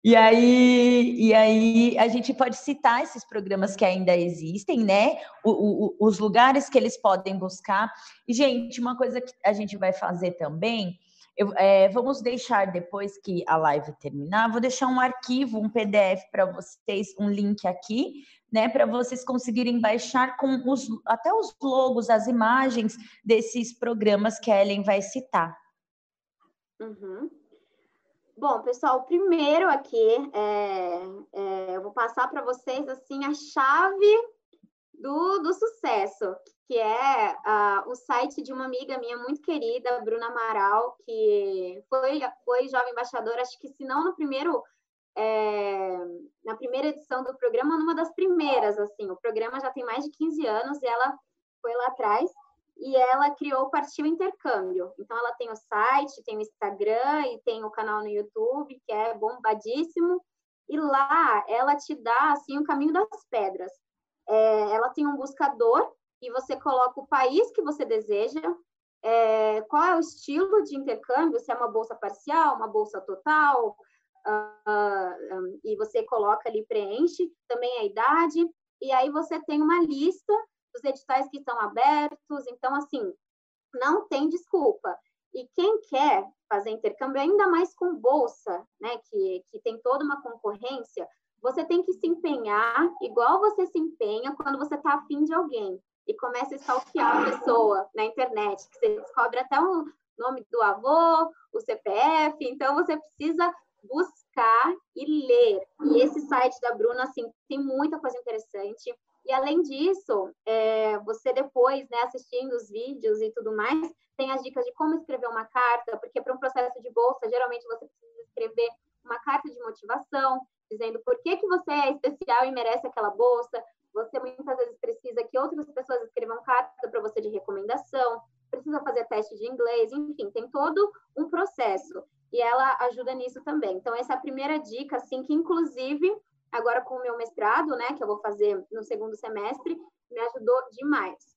E aí, e aí a gente pode citar esses programas que ainda existem, né? O, o, os lugares que eles podem buscar. E, gente, uma coisa que a gente vai fazer também, eu, é, vamos deixar depois que a live terminar, vou deixar um arquivo, um PDF para vocês, um link aqui, né? Para vocês conseguirem baixar com os, até os logos, as imagens desses programas que a Ellen vai citar. Uhum. Bom, pessoal, primeiro aqui, é, é, eu vou passar para vocês assim a chave do, do sucesso, que é uh, o site de uma amiga minha muito querida, Bruna Amaral, que foi, foi jovem embaixadora, acho que se não no primeiro, é, na primeira edição do programa, numa das primeiras, assim, o programa já tem mais de 15 anos e ela foi lá atrás. E ela criou o Partiu Intercâmbio. Então, ela tem o site, tem o Instagram e tem o canal no YouTube, que é bombadíssimo. E lá ela te dá assim o caminho das pedras. É, ela tem um buscador e você coloca o país que você deseja, é, qual é o estilo de intercâmbio, se é uma bolsa parcial, uma bolsa total, uh, um, e você coloca ali, preenche também a idade, e aí você tem uma lista dos editais que estão abertos, então, assim, não tem desculpa. E quem quer fazer intercâmbio, ainda mais com bolsa, né, que, que tem toda uma concorrência, você tem que se empenhar igual você se empenha quando você está afim de alguém e começa a stalkear a pessoa na internet, que você descobre até o nome do avô, o CPF, então você precisa buscar e ler. E esse site da Bruna, assim, tem muita coisa interessante. E além disso, é, você depois, né, assistindo os vídeos e tudo mais, tem as dicas de como escrever uma carta, porque para um processo de bolsa, geralmente você precisa escrever uma carta de motivação, dizendo por que, que você é especial e merece aquela bolsa. Você muitas vezes precisa que outras pessoas escrevam carta para você de recomendação, precisa fazer teste de inglês, enfim, tem todo um processo. E ela ajuda nisso também. Então, essa é a primeira dica, assim, que inclusive agora com o meu mestrado, né, que eu vou fazer no segundo semestre, me ajudou demais.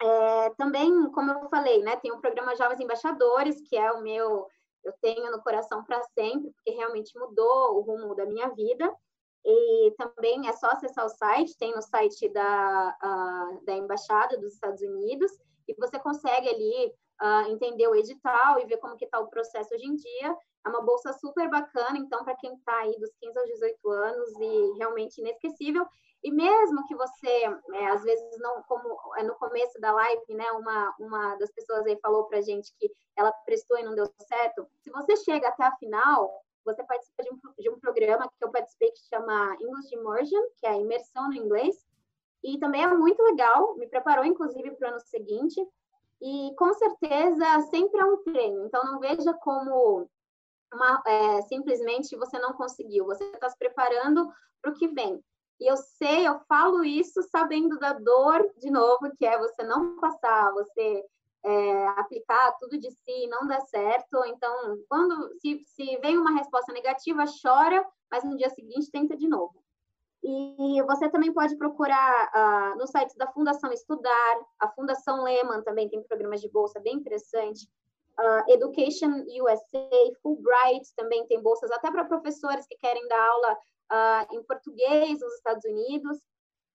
É, também, como eu falei, né, tem o programa Jovens Embaixadores, que é o meu, eu tenho no coração para sempre, porque realmente mudou o rumo da minha vida. E também é só acessar o site, tem no site da, uh, da Embaixada dos Estados Unidos, e você consegue ali uh, entender o edital e ver como que está o processo hoje em dia. É uma bolsa super bacana, então, para quem está aí dos 15 aos 18 anos e realmente inesquecível. E mesmo que você, é, às vezes, não, como é no começo da live, né, uma, uma das pessoas aí falou para gente que ela prestou e não deu certo, se você chega até a final, você participa de um, de um programa que eu participei que chama English Immersion, que é imersão no inglês, e também é muito legal, me preparou, inclusive, para o ano seguinte, e com certeza sempre é um treino, então não veja como uma, é, simplesmente você não conseguiu, você está se preparando para o que vem. E eu sei, eu falo isso sabendo da dor, de novo, que é você não passar, você é, aplicar tudo de si não dá certo. Então, quando se, se vem uma resposta negativa, chora, mas no dia seguinte tenta de novo. E você também pode procurar uh, no site da Fundação Estudar, a Fundação Lehman também tem programas de bolsa bem interessante uh, Education USA, Fulbright também tem bolsas até para professores que querem dar aula uh, em português nos Estados Unidos.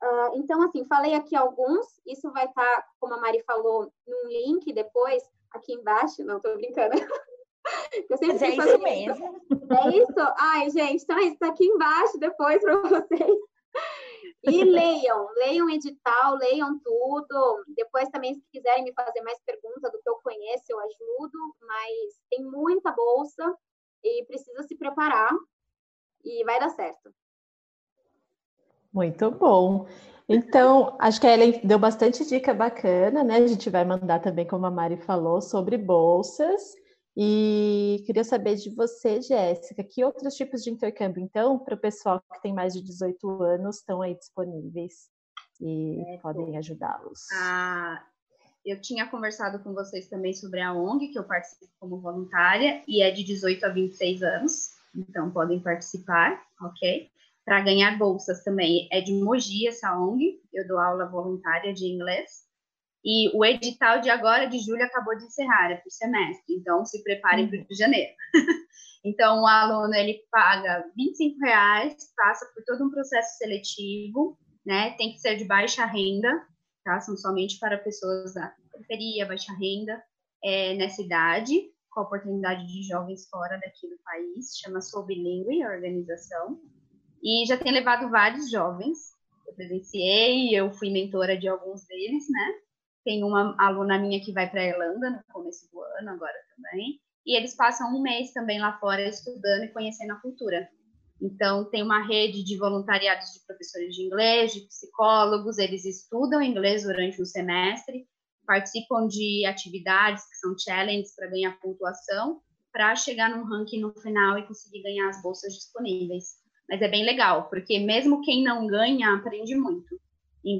Uh, então, assim, falei aqui alguns, isso vai estar, tá, como a Mari falou, num link depois, aqui embaixo, não, estou brincando. Eu sempre Mas é isso mesmo. É isso? Ai, gente, então é isso, tá aqui embaixo depois para vocês. E leiam, leiam edital, leiam tudo. Depois também, se quiserem me fazer mais perguntas do que eu conheço, eu ajudo, mas tem muita bolsa e precisa se preparar e vai dar certo. Muito bom. Então, acho que a Ellen deu bastante dica bacana, né? A gente vai mandar também, como a Mari falou, sobre bolsas. E queria saber de você, Jéssica, que outros tipos de intercâmbio, então, para o pessoal que tem mais de 18 anos, estão aí disponíveis e é, podem ajudá-los? Ah, eu tinha conversado com vocês também sobre a ONG, que eu participo como voluntária, e é de 18 a 26 anos, então podem participar, ok? Para ganhar bolsas também, é de Mogi essa ONG, eu dou aula voluntária de inglês, e o edital de agora, de julho, acabou de encerrar, é para o semestre. Então, se preparem para o de janeiro. então, o aluno, ele paga 25 reais, passa por todo um processo seletivo, né? Tem que ser de baixa renda, tá? São somente para pessoas da periferia, baixa renda, é, nessa idade, com a oportunidade de jovens fora daqui do país. Chama Sou Bilingue, a organização. E já tem levado vários jovens. Eu presenciei, eu fui mentora de alguns deles, né? Tem uma aluna minha que vai para a Irlanda no começo do ano, agora também. E eles passam um mês também lá fora estudando e conhecendo a cultura. Então, tem uma rede de voluntariados de professores de inglês, de psicólogos, eles estudam inglês durante um semestre, participam de atividades que são challenges para ganhar pontuação, para chegar num ranking no final e conseguir ganhar as bolsas disponíveis. Mas é bem legal, porque mesmo quem não ganha, aprende muito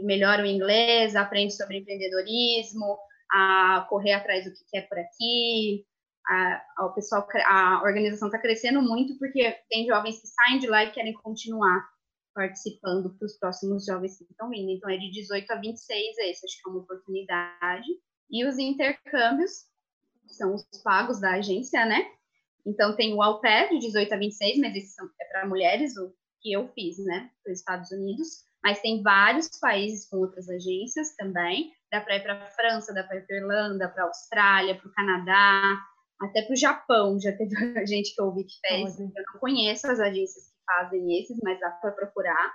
melhora o inglês, aprende sobre empreendedorismo, a correr atrás do que quer por aqui. A, a, o pessoal, a organização está crescendo muito porque tem jovens que saem de lá e querem continuar participando para os próximos jovens que estão vindo. Então, é de 18 a 26 esse, acho que é uma oportunidade. E os intercâmbios, são os pagos da agência, né? Então, tem o au pair de 18 a 26, mas esse é para mulheres, o que eu fiz, né, para os Estados Unidos. Mas tem vários países com outras agências também. Dá para ir para a França, dá para ir para a Irlanda, para a Austrália, para o Canadá, até para o Japão. Já teve gente que eu ouvi que fez. Eu não conheço as agências que fazem esses, mas dá para procurar.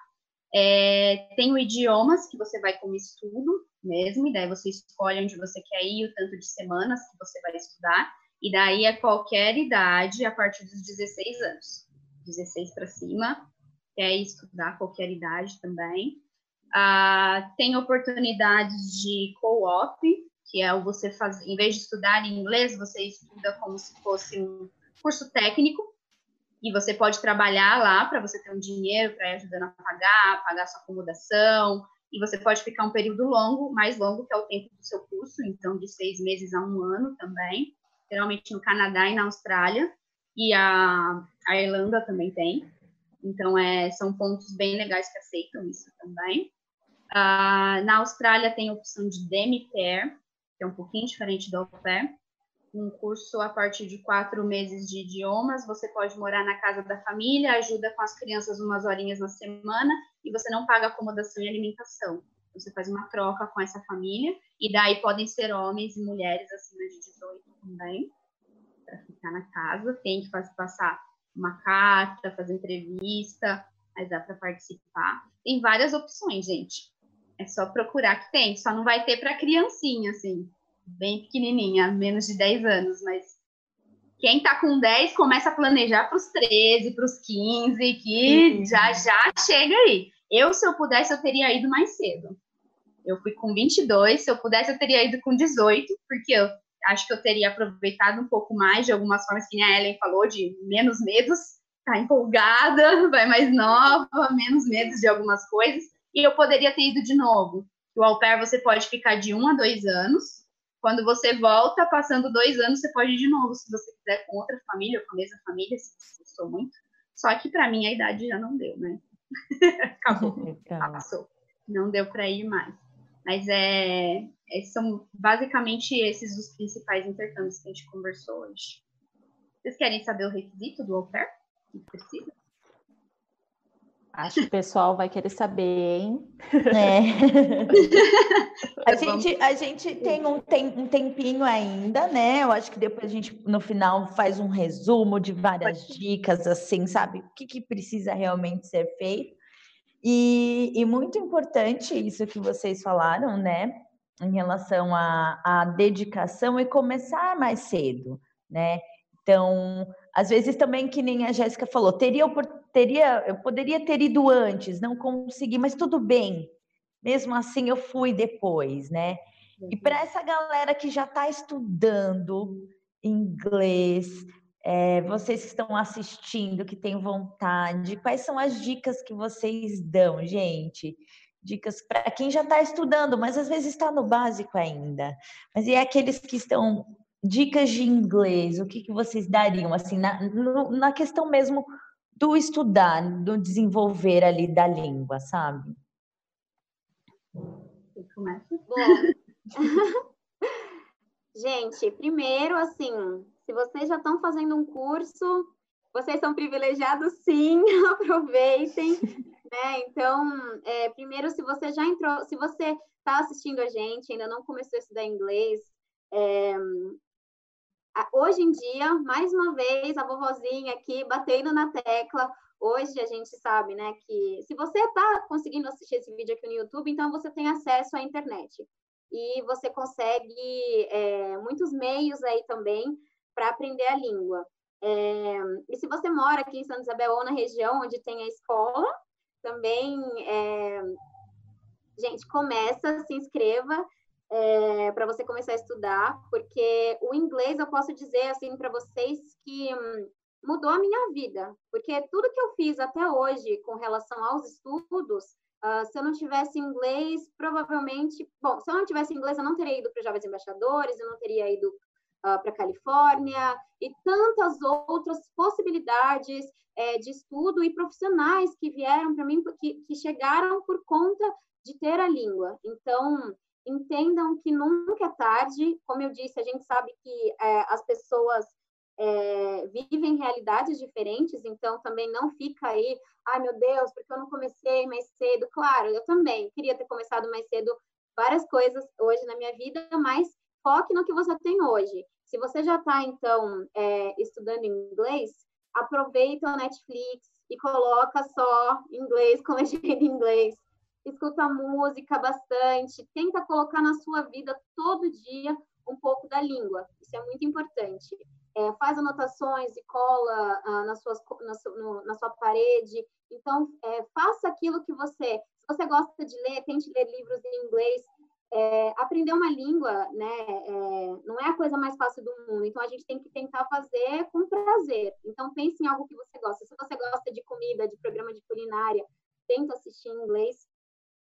É, tem o idiomas, que você vai como estudo mesmo, e daí você escolhe onde você quer ir, o tanto de semanas que você vai estudar. E daí é qualquer idade a partir dos 16 anos. 16 para cima, quer estudar qualquer idade também. Ah, tem oportunidades de co-op, que é o você fazer, em vez de estudar em inglês, você estuda como se fosse um curso técnico, e você pode trabalhar lá para você ter um dinheiro para ir ajudando a pagar, pagar sua acomodação, e você pode ficar um período longo, mais longo que é o tempo do seu curso, então de seis meses a um ano também geralmente no Canadá e na Austrália, e a, a Irlanda também tem. Então, é, são pontos bem legais que aceitam isso também. Uh, na Austrália tem a opção de demi-pair, que é um pouquinho diferente do au pair. Um curso a partir de quatro meses de idiomas, você pode morar na casa da família, ajuda com as crianças umas horinhas na semana e você não paga acomodação e alimentação. Você faz uma troca com essa família e daí podem ser homens e mulheres acima de 18 também, para ficar na casa. Tem que passar uma carta, fazer entrevista, mas dá para participar. Tem várias opções, gente. É só procurar que tem. Só não vai ter para criancinha, assim, bem pequenininha, menos de 10 anos, mas quem tá com 10 começa a planejar para os 13, para os 15, que uhum. já já chega aí. Eu, se eu pudesse, eu teria ido mais cedo. Eu fui com 22, se eu pudesse, eu teria ido com 18, porque eu acho que eu teria aproveitado um pouco mais de algumas formas que a Ellen falou, de menos medos, tá empolgada, vai mais nova, menos medos de algumas coisas, e eu poderia ter ido de novo. O au pair você pode ficar de um a dois anos, quando você volta, passando dois anos, você pode ir de novo, se você quiser com outra família ou com a mesma família, se você gostou muito. Só que para mim a idade já não deu, né? Acabou, passou. Não deu para ir mais. Mas é, é, são basicamente esses os principais intercâmbios que a gente conversou hoje. Vocês querem saber o requisito do au pair? Que precisa? Acho que o pessoal vai querer saber, hein? É. a, gente, a gente tem um, tem um tempinho ainda, né? Eu acho que depois a gente, no final, faz um resumo de várias dicas, assim, sabe? O que, que precisa realmente ser feito. E, e, muito importante isso que vocês falaram, né? Em relação à, à dedicação e começar mais cedo, né? Então, às vezes também, que nem a Jéssica falou, teria, teria, eu poderia ter ido antes, não consegui, mas tudo bem. Mesmo assim, eu fui depois, né? E para essa galera que já está estudando inglês, é, vocês que estão assistindo, que têm vontade, quais são as dicas que vocês dão, gente? Dicas para quem já está estudando, mas às vezes está no básico ainda. Mas e aqueles que estão. Dicas de inglês, o que, que vocês dariam, assim, na, no, na questão mesmo do estudar, do desenvolver ali da língua, sabe? Começa. Bom, gente, primeiro, assim, se vocês já estão fazendo um curso, vocês são privilegiados, sim, aproveitem. Né? Então, é, primeiro, se você já entrou, se você está assistindo a gente, ainda não começou a estudar inglês, é, hoje em dia, mais uma vez, a vovozinha aqui batendo na tecla. Hoje a gente sabe, né, que se você está conseguindo assistir esse vídeo aqui no YouTube, então você tem acesso à internet. E você consegue é, muitos meios aí também para aprender a língua. É, e se você mora aqui em Santa Isabel ou na região onde tem a escola, também, é, gente, começa, se inscreva é, para você começar a estudar, porque o inglês eu posso dizer assim para vocês que hum, mudou a minha vida, porque tudo que eu fiz até hoje com relação aos estudos Uh, se eu não tivesse inglês, provavelmente. Bom, se eu não tivesse inglês, eu não teria ido para Jovens Embaixadores, eu não teria ido uh, para a Califórnia, e tantas outras possibilidades é, de estudo e profissionais que vieram para mim, que, que chegaram por conta de ter a língua. Então, entendam que nunca é tarde. Como eu disse, a gente sabe que é, as pessoas é, vivem realidades diferentes, então também não fica aí, ai meu Deus, porque eu não comecei mais cedo. Claro, eu também queria ter começado mais cedo várias coisas hoje na minha vida, mas foque no que você tem hoje. Se você já está, então, é, estudando inglês, aproveita o Netflix e coloca só inglês com legenda em inglês. Escuta música bastante, tenta colocar na sua vida todo dia um pouco da língua. Isso é muito importante é, faz anotações e cola ah, nas suas, na, no, na, sua parede. Então, é, faça aquilo que você. Se você gosta de ler, tente ler livros em inglês. É, aprender uma língua, né, é, não é a coisa mais fácil do mundo. Então, a gente tem que tentar fazer com prazer. Então, pense em algo que você gosta. Se você gosta de comida, de programa de culinária, tenta assistir em inglês.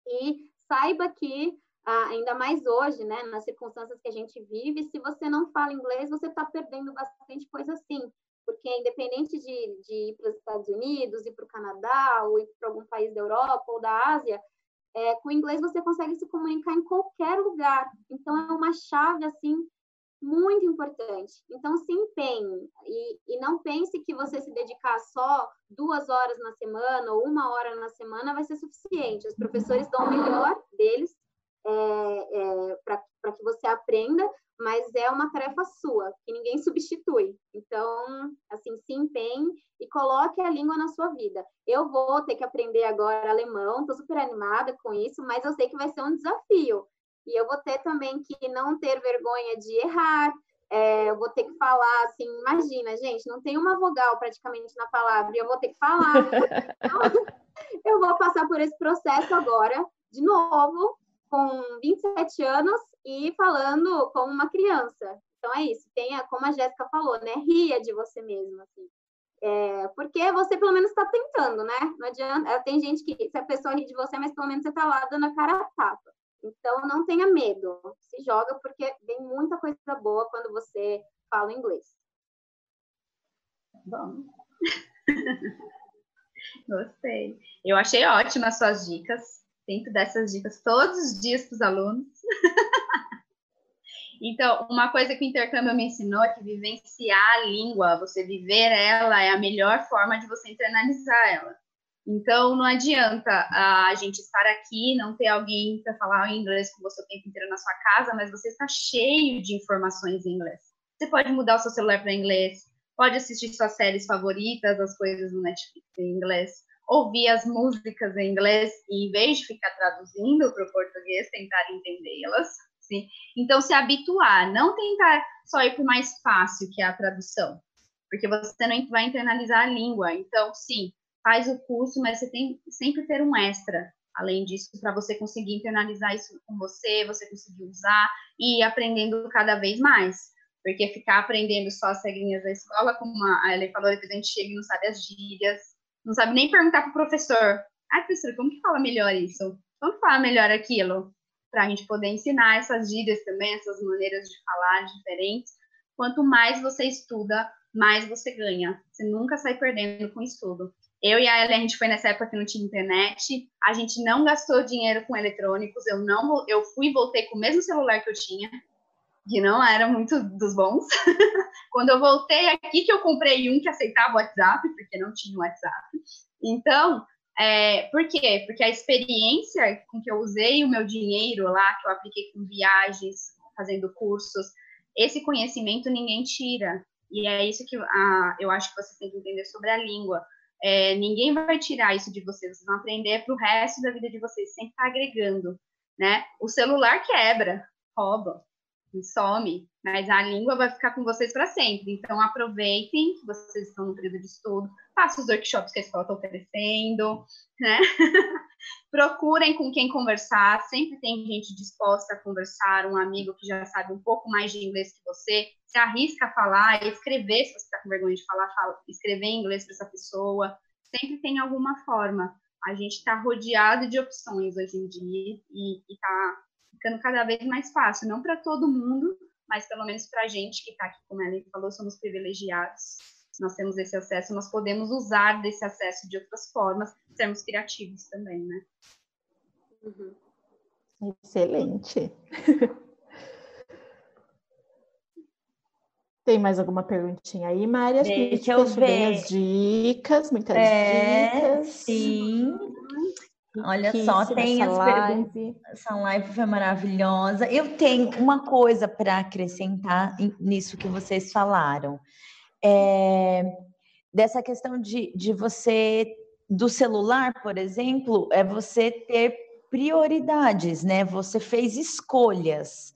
E saiba que ah, ainda mais hoje, né, nas circunstâncias que a gente vive, se você não fala inglês, você está perdendo bastante coisa assim, porque independente de, de ir para os Estados Unidos, ir para o Canadá, ou ir para algum país da Europa ou da Ásia, é, com inglês você consegue se comunicar em qualquer lugar. Então, é uma chave, assim, muito importante. Então, se empenhe e, e não pense que você se dedicar só duas horas na semana ou uma hora na semana vai ser suficiente. Os professores dão o melhor deles é, é, para que você aprenda, mas é uma tarefa sua, que ninguém substitui. Então, assim, se empenhe e coloque a língua na sua vida. Eu vou ter que aprender agora alemão, estou super animada com isso, mas eu sei que vai ser um desafio. E eu vou ter também que não ter vergonha de errar, é, eu vou ter que falar assim, imagina, gente, não tem uma vogal praticamente na palavra, e eu vou ter que falar. Então, eu vou passar por esse processo agora, de novo, com 27 anos e falando como uma criança. Então é isso, tenha, como a Jéssica falou, né? Ria de você mesmo, assim. É, porque você pelo menos está tentando, né? Não adianta. É, tem gente que se a pessoa ri de você, mas pelo menos você está lá dando a cara a tapa. Então não tenha medo, se joga porque vem muita coisa boa quando você fala inglês. Bom. Gostei. Eu achei ótimas suas dicas. Tento dar essas dicas todos os dias para os alunos. então, uma coisa que o intercâmbio me ensinou é que vivenciar a língua, você viver ela, é a melhor forma de você internalizar ela. Então, não adianta a gente estar aqui, não ter alguém para falar inglês com você o tempo inteiro na sua casa, mas você está cheio de informações em inglês. Você pode mudar o seu celular para inglês, pode assistir suas séries favoritas, as coisas no Netflix em inglês, ouvir as músicas em inglês e, em vez de ficar traduzindo para o português, tentar entendê-las. Sim? Então, se habituar, não tentar só ir para o mais fácil, que é a tradução, porque você não vai internalizar a língua. Então, sim, faz o curso, mas você tem sempre ter um extra, além disso, para você conseguir internalizar isso com você, você conseguir usar e ir aprendendo cada vez mais. Porque ficar aprendendo só as regrinhas da escola, como a Ellen falou, depois a gente chega e não sabe as gírias, não sabe nem perguntar para o professor. Ah, professor, como que fala melhor isso? Como que fala melhor aquilo? Para a gente poder ensinar essas gírias também, essas maneiras de falar diferentes. Quanto mais você estuda, mais você ganha. Você nunca sai perdendo com estudo. Eu e a Ellen, a gente foi nessa época que não tinha internet, a gente não gastou dinheiro com eletrônicos, eu não, eu fui e voltei com o mesmo celular que eu tinha, que não era muito dos bons. Quando eu voltei aqui, que eu comprei um que aceitava o WhatsApp, porque não tinha WhatsApp. Então, é, por quê? Porque a experiência com que eu usei o meu dinheiro lá, que eu apliquei com viagens, fazendo cursos, esse conhecimento ninguém tira. E é isso que a, eu acho que você tem que entender sobre a língua. É, ninguém vai tirar isso de vocês, vocês vão aprender para o resto da vida de vocês, sempre está agregando. Né? O celular quebra, rouba, some, mas a língua vai ficar com vocês para sempre. Então, aproveitem que vocês estão no período de estudo, façam os workshops que a escola está oferecendo, né? Procurem com quem conversar, sempre tem gente disposta a conversar, um amigo que já sabe um pouco mais de inglês que você, se arrisca a falar, escrever, se você está com vergonha de falar, fala, escrever em inglês para essa pessoa, sempre tem alguma forma. A gente está rodeado de opções hoje em dia e está ficando cada vez mais fácil, não para todo mundo, mas pelo menos para a gente que está aqui, como ela falou, somos privilegiados, nós temos esse acesso, nós podemos usar desse acesso de outras formas, sermos criativos também, né? Uhum. Excelente. Tem mais alguma perguntinha aí, Mari? Acho Deixa que eu ver. as dicas, muitas é, dicas. Sim. Olha só, tem as live. perguntas. Essa live foi maravilhosa. Eu tenho uma coisa para acrescentar nisso que vocês falaram. É, dessa questão de, de você, do celular, por exemplo, é você ter prioridades, né? Você fez escolhas,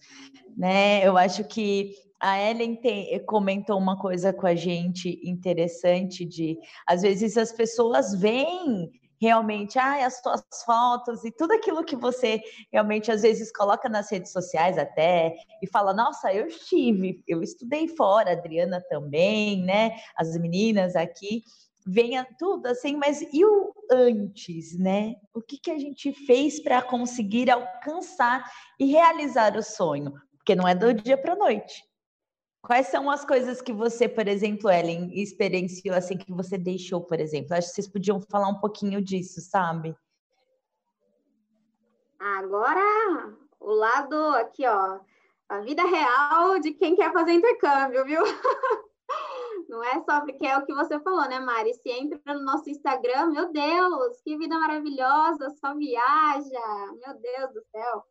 né? Eu acho que a Ellen tem, comentou uma coisa com a gente interessante de às vezes as pessoas veem realmente ah, as suas fotos e tudo aquilo que você realmente às vezes coloca nas redes sociais até e fala, nossa, eu estive, eu estudei fora, a Adriana também, né? As meninas aqui venha tudo assim, mas e o antes, né? O que, que a gente fez para conseguir alcançar e realizar o sonho? Porque não é do dia para a noite. Quais são as coisas que você, por exemplo, Ellen, experienciou assim que você deixou, por exemplo? Acho que vocês podiam falar um pouquinho disso, sabe? Agora, o lado aqui, ó, a vida real de quem quer fazer intercâmbio, viu? Não é só porque é o que você falou, né, Mari? Se entra no nosso Instagram, meu Deus, que vida maravilhosa, só viaja, meu Deus do céu.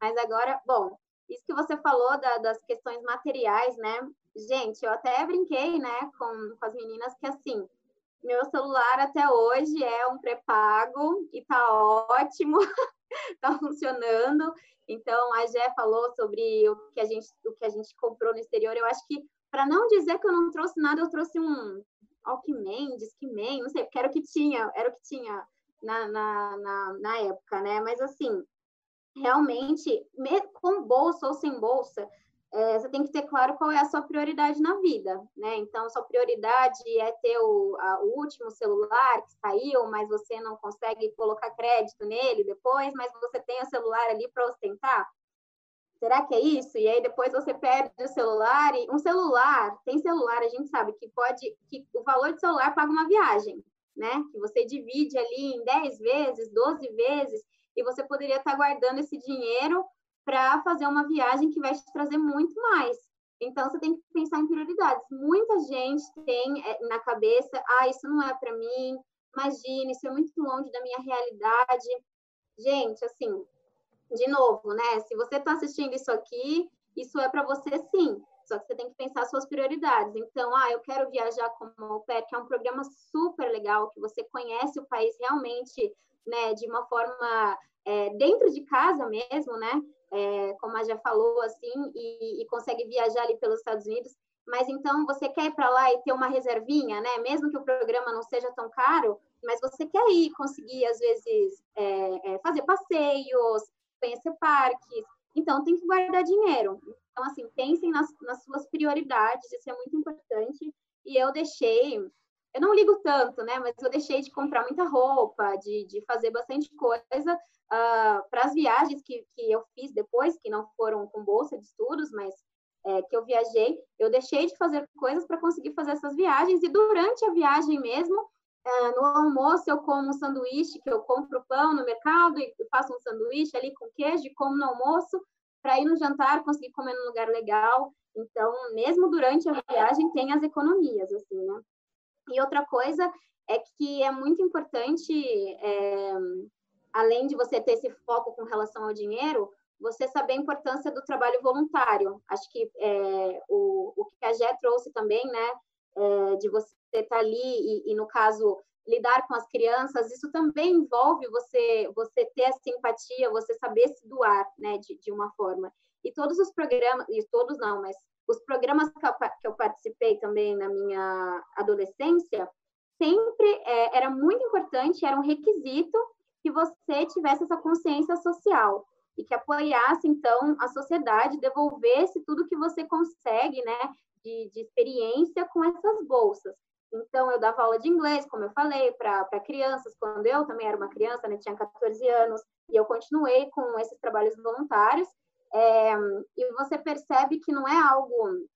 Mas agora, bom, isso que você falou da, das questões materiais, né? Gente, eu até brinquei, né, com, com as meninas que assim, meu celular até hoje é um pré-pago e tá ótimo, tá funcionando. Então, a Gé falou sobre o que a gente, o que a gente comprou no exterior. Eu acho que, para não dizer que eu não trouxe nada, eu trouxe um Alckmin, Discman, não sei, porque era o que tinha, era o que tinha na, na, na, na época, né? Mas assim, realmente, com bolsa ou sem bolsa, é, você tem que ter claro qual é a sua prioridade na vida, né? Então, sua prioridade é ter o, a, o último celular que saiu, mas você não consegue colocar crédito nele depois, mas você tem o celular ali para ostentar. Será que é isso? E aí depois você perde o celular e um celular, tem celular, a gente sabe que pode que o valor do celular paga uma viagem, né? Que você divide ali em 10 vezes, 12 vezes, e você poderia estar guardando esse dinheiro para fazer uma viagem que vai te trazer muito mais. Então, você tem que pensar em prioridades. Muita gente tem eh, na cabeça, ah, isso não é para mim, imagina, isso é muito longe da minha realidade. Gente, assim, de novo, né? Se você está assistindo isso aqui, isso é para você sim. Só que você tem que pensar suas prioridades. Então, ah, eu quero viajar como au pair, que é um programa super legal, que você conhece o país realmente, né, de uma forma é, dentro de casa mesmo, né? É, como a já falou, assim, e, e, consegue viajar ali pelos Estados Unidos. Mas então você quer ir para lá e ter uma reservinha, né? Mesmo que o programa não seja tão caro, mas você quer ir, conseguir, às vezes, é, é fazer passeios, conhecer parques. Então, tem que guardar dinheiro. Então, assim, pensem nas, nas suas prioridades, isso é muito importante. E eu deixei eu não ligo tanto, né? Mas eu deixei de comprar muita roupa, de, de fazer bastante coisa uh, para as viagens que, que eu fiz depois, que não foram com bolsa de estudos, mas é, que eu viajei. Eu deixei de fazer coisas para conseguir fazer essas viagens, e durante a viagem mesmo, uh, no almoço eu como um sanduíche, que eu compro pão no mercado e faço um sanduíche ali com queijo e como no almoço, para ir no jantar, conseguir comer num lugar legal. Então, mesmo durante a viagem, tem as economias, assim, né? E outra coisa é que é muito importante, é, além de você ter esse foco com relação ao dinheiro, você saber a importância do trabalho voluntário. Acho que é, o, o que a Gé trouxe também, né, é, de você estar ali e, e, no caso, lidar com as crianças, isso também envolve você você ter a simpatia, você saber se doar, né, de, de uma forma. E todos os programas, e todos não, mas os programas que eu, que eu participei também na minha adolescência, sempre é, era muito importante, era um requisito que você tivesse essa consciência social e que apoiasse, então, a sociedade, devolvesse tudo que você consegue, né, de, de experiência com essas bolsas. Então, eu dava aula de inglês, como eu falei, para crianças, quando eu também era uma criança, né, tinha 14 anos, e eu continuei com esses trabalhos voluntários. É, e você percebe que não é algo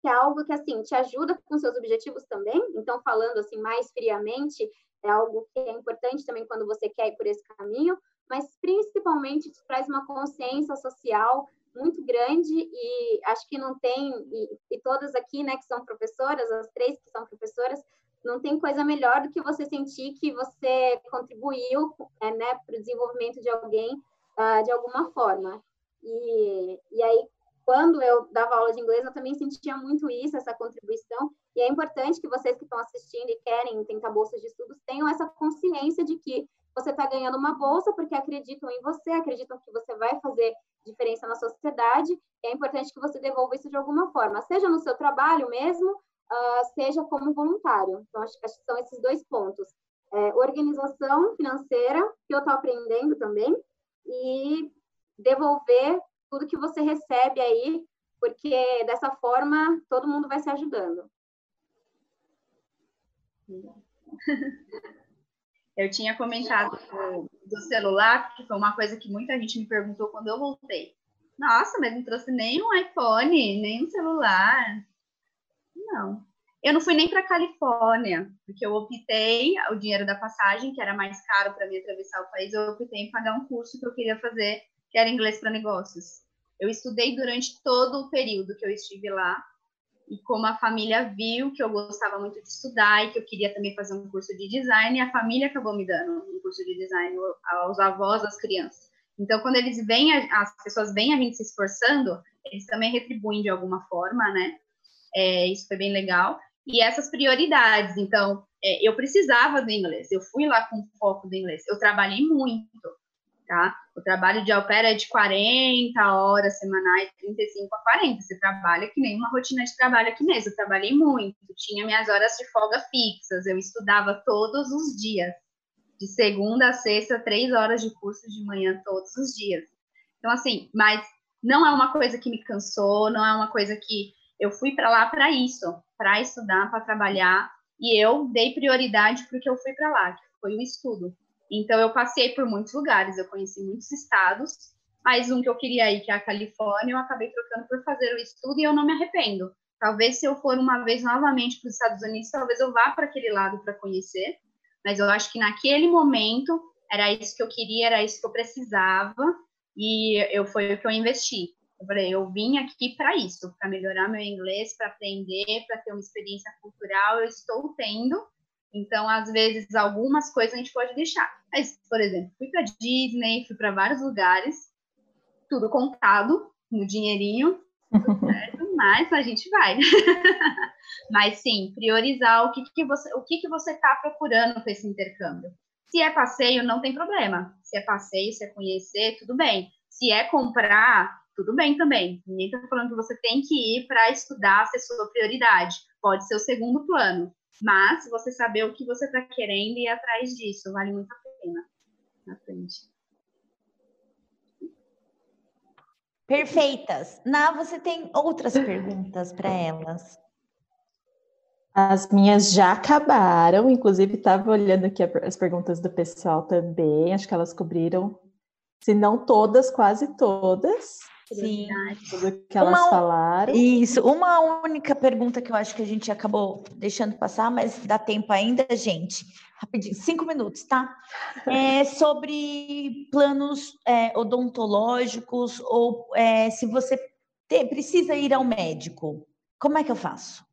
que é algo que assim te ajuda com seus objetivos também. Então, falando assim mais friamente, é algo que é importante também quando você quer ir por esse caminho, mas principalmente te traz uma consciência social muito grande e acho que não tem e, e todas aqui, né, que são professoras, as três que são professoras, não tem coisa melhor do que você sentir que você contribuiu, é, né, para o desenvolvimento de alguém uh, de alguma forma. E, e aí, quando eu dava aula de inglês, eu também sentia muito isso, essa contribuição. E é importante que vocês que estão assistindo e querem tentar bolsas de estudos tenham essa consciência de que você está ganhando uma bolsa porque acreditam em você, acreditam que você vai fazer diferença na sociedade. É importante que você devolva isso de alguma forma, seja no seu trabalho mesmo, uh, seja como voluntário. Então, acho, acho que são esses dois pontos. É, organização financeira, que eu estou aprendendo também, e devolver tudo que você recebe aí, porque dessa forma todo mundo vai se ajudando. Eu tinha comentado do, do, celular, que foi uma coisa que muita gente me perguntou quando eu voltei. Nossa, mas não trouxe nem um iPhone, nem um celular. Não. Eu não fui nem para Califórnia, porque eu optei o dinheiro da passagem, que era mais caro para mim atravessar o país, eu optei em pagar um curso que eu queria fazer, que era inglês para negócios. Eu estudei durante todo o período que eu estive lá, e como a família viu que eu gostava muito de estudar e que eu queria também fazer um curso de design, a família acabou me dando um curso de design aos avós, às crianças. Então, quando eles veem, as pessoas veem a gente se esforçando, eles também retribuem de alguma forma, né? É, isso foi bem legal e essas prioridades. Então, é, eu precisava do inglês, eu fui lá com foco do inglês, eu trabalhei muito, tá? O trabalho de pair é de 40 horas semanais, 35 a 40. Você trabalha que nem uma rotina de trabalho aqui mesmo. Eu trabalhei muito, tinha minhas horas de folga fixas, eu estudava todos os dias, de segunda a sexta, três horas de curso de manhã todos os dias. Então, assim, mas não é uma coisa que me cansou, não é uma coisa que eu fui para lá para isso, para estudar, para trabalhar, e eu dei prioridade porque eu fui para lá, que foi o estudo. Então eu passei por muitos lugares, eu conheci muitos estados, mas um que eu queria ir, que é a Califórnia, eu acabei trocando por fazer o estudo e eu não me arrependo. Talvez se eu for uma vez novamente para os Estados Unidos, talvez eu vá para aquele lado para conhecer, mas eu acho que naquele momento era isso que eu queria, era isso que eu precisava e eu foi o que eu investi. Eu falei, eu vim aqui para isso, para melhorar meu inglês, para aprender, para ter uma experiência cultural. Eu estou tendo. Então, às vezes, algumas coisas a gente pode deixar. Mas, por exemplo, fui para Disney, fui para vários lugares, tudo contado no dinheirinho, certo? mas a gente vai. mas sim, priorizar o que, que você o que, que você está procurando com esse intercâmbio. Se é passeio, não tem problema. Se é passeio, se é conhecer, tudo bem. Se é comprar, tudo bem também. Ninguém está falando que você tem que ir para estudar, ser sua prioridade. Pode ser o segundo plano. Mas você saber o que você está querendo e ir atrás disso, vale muito a pena na frente. Perfeitas. Na, você tem outras perguntas para elas? As minhas já acabaram, inclusive estava olhando aqui as perguntas do pessoal também, acho que elas cobriram, se não todas, quase todas. Sim. Tudo que elas uma, falaram. Isso. Uma única pergunta que eu acho que a gente acabou deixando passar, mas dá tempo ainda, gente. Rapidinho, cinco minutos, tá? É sobre planos é, odontológicos ou é, se você te, precisa ir ao médico. Como é que eu faço?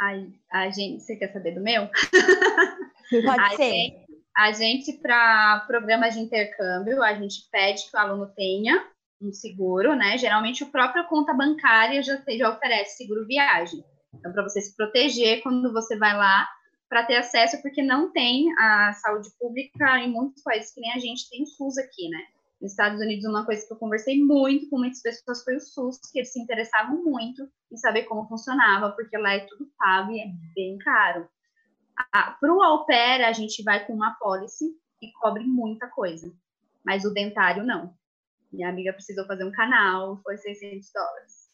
A, a gente, você quer saber do meu? Pode a ser. Gente, a gente, para programas de intercâmbio, a gente pede que o aluno tenha um seguro, né? Geralmente, a própria conta bancária já, já oferece seguro viagem. Então, para você se proteger quando você vai lá, para ter acesso, porque não tem a saúde pública em muitos países que nem a gente tem o SUS aqui, né? Nos Estados Unidos, uma coisa que eu conversei muito com muitas pessoas foi o SUS, que eles se interessavam muito em saber como funcionava, porque lá é tudo pago e é bem caro. Para o au pair, a gente vai com uma policy e cobre muita coisa, mas o dentário não. Minha amiga precisou fazer um canal, foi 600 dólares.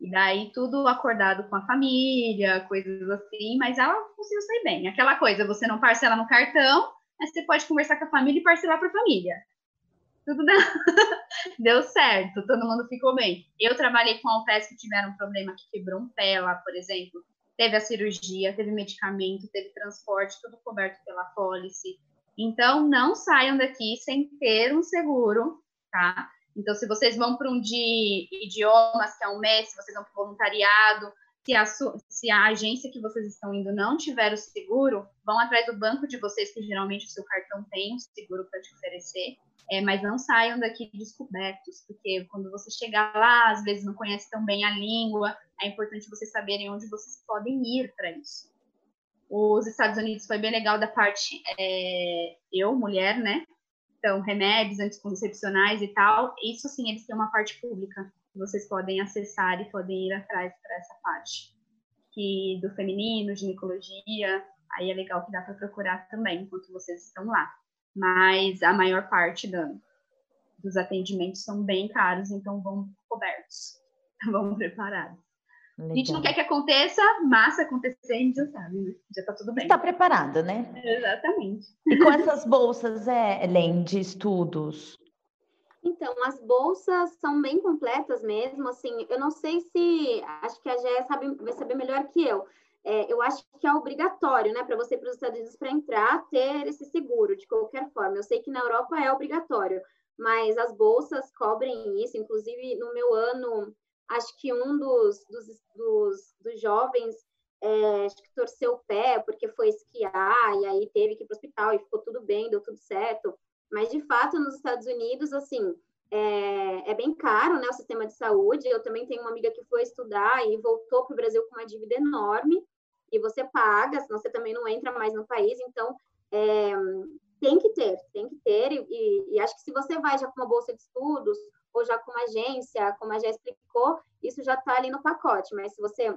E daí tudo acordado com a família, coisas assim, mas ela conseguiu sair bem. Aquela coisa, você não parcela no cartão, mas você pode conversar com a família e parcelar para a família. Tudo deu... deu certo, todo mundo ficou bem. Eu trabalhei com alpes que tiveram um problema que quebrou um pé lá, por exemplo. Teve a cirurgia, teve medicamento, teve transporte, tudo coberto pela pólice. Então, não saiam daqui sem ter um seguro, tá? Então, se vocês vão para um de idiomas, que é um mês, se vocês vão para voluntariado, se a, se a agência que vocês estão indo não tiver o seguro, vão atrás do banco de vocês, que geralmente o seu cartão tem um seguro para te oferecer, é, mas não saiam daqui descobertos, porque quando você chegar lá, às vezes não conhece tão bem a língua, é importante vocês saberem onde vocês podem ir para isso. Os Estados Unidos foi bem legal da parte é, eu, mulher, né? Então, remédios anticoncepcionais e tal, isso sim, eles têm uma parte pública que vocês podem acessar e podem ir atrás para essa parte. Que do feminino, ginecologia, aí é legal que dá para procurar também enquanto vocês estão lá. Mas a maior parte da, dos atendimentos são bem caros, então vão cobertos, vão preparados. Legal. A gente não quer que aconteça, mas se acontecer, a gente já sabe, né? Já tá tudo bem. Está preparada, né? Exatamente. E com essas bolsas, é, Helen, de estudos? Então, as bolsas são bem completas mesmo, assim, eu não sei se, acho que a Gé sabe, vai saber melhor que eu, é, eu acho que é obrigatório, né, para você ir para os Estados Unidos para entrar, ter esse seguro, de qualquer forma. Eu sei que na Europa é obrigatório, mas as bolsas cobrem isso, inclusive no meu ano acho que um dos, dos, dos, dos jovens é, acho que torceu o pé porque foi esquiar e aí teve que ir para o hospital e ficou tudo bem, deu tudo certo. Mas, de fato, nos Estados Unidos, assim, é, é, bem caro, né, o sistema de saúde. Eu também tenho uma amiga que foi estudar e voltou para o Brasil com uma dívida enorme e você paga, senão você também não entra mais no país. Então, é, tem que ter, tem que ter. E, e, acho que se você vai já com uma bolsa de estudos ou já com uma agência, como a já explicou, isso já está ali no pacote. Mas se você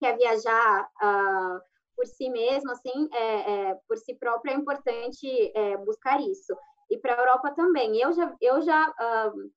quer viajar uh, por si mesmo, assim, é, é, por si próprio, é importante é, buscar isso. E para a Europa também. Eu já, eu já, uh,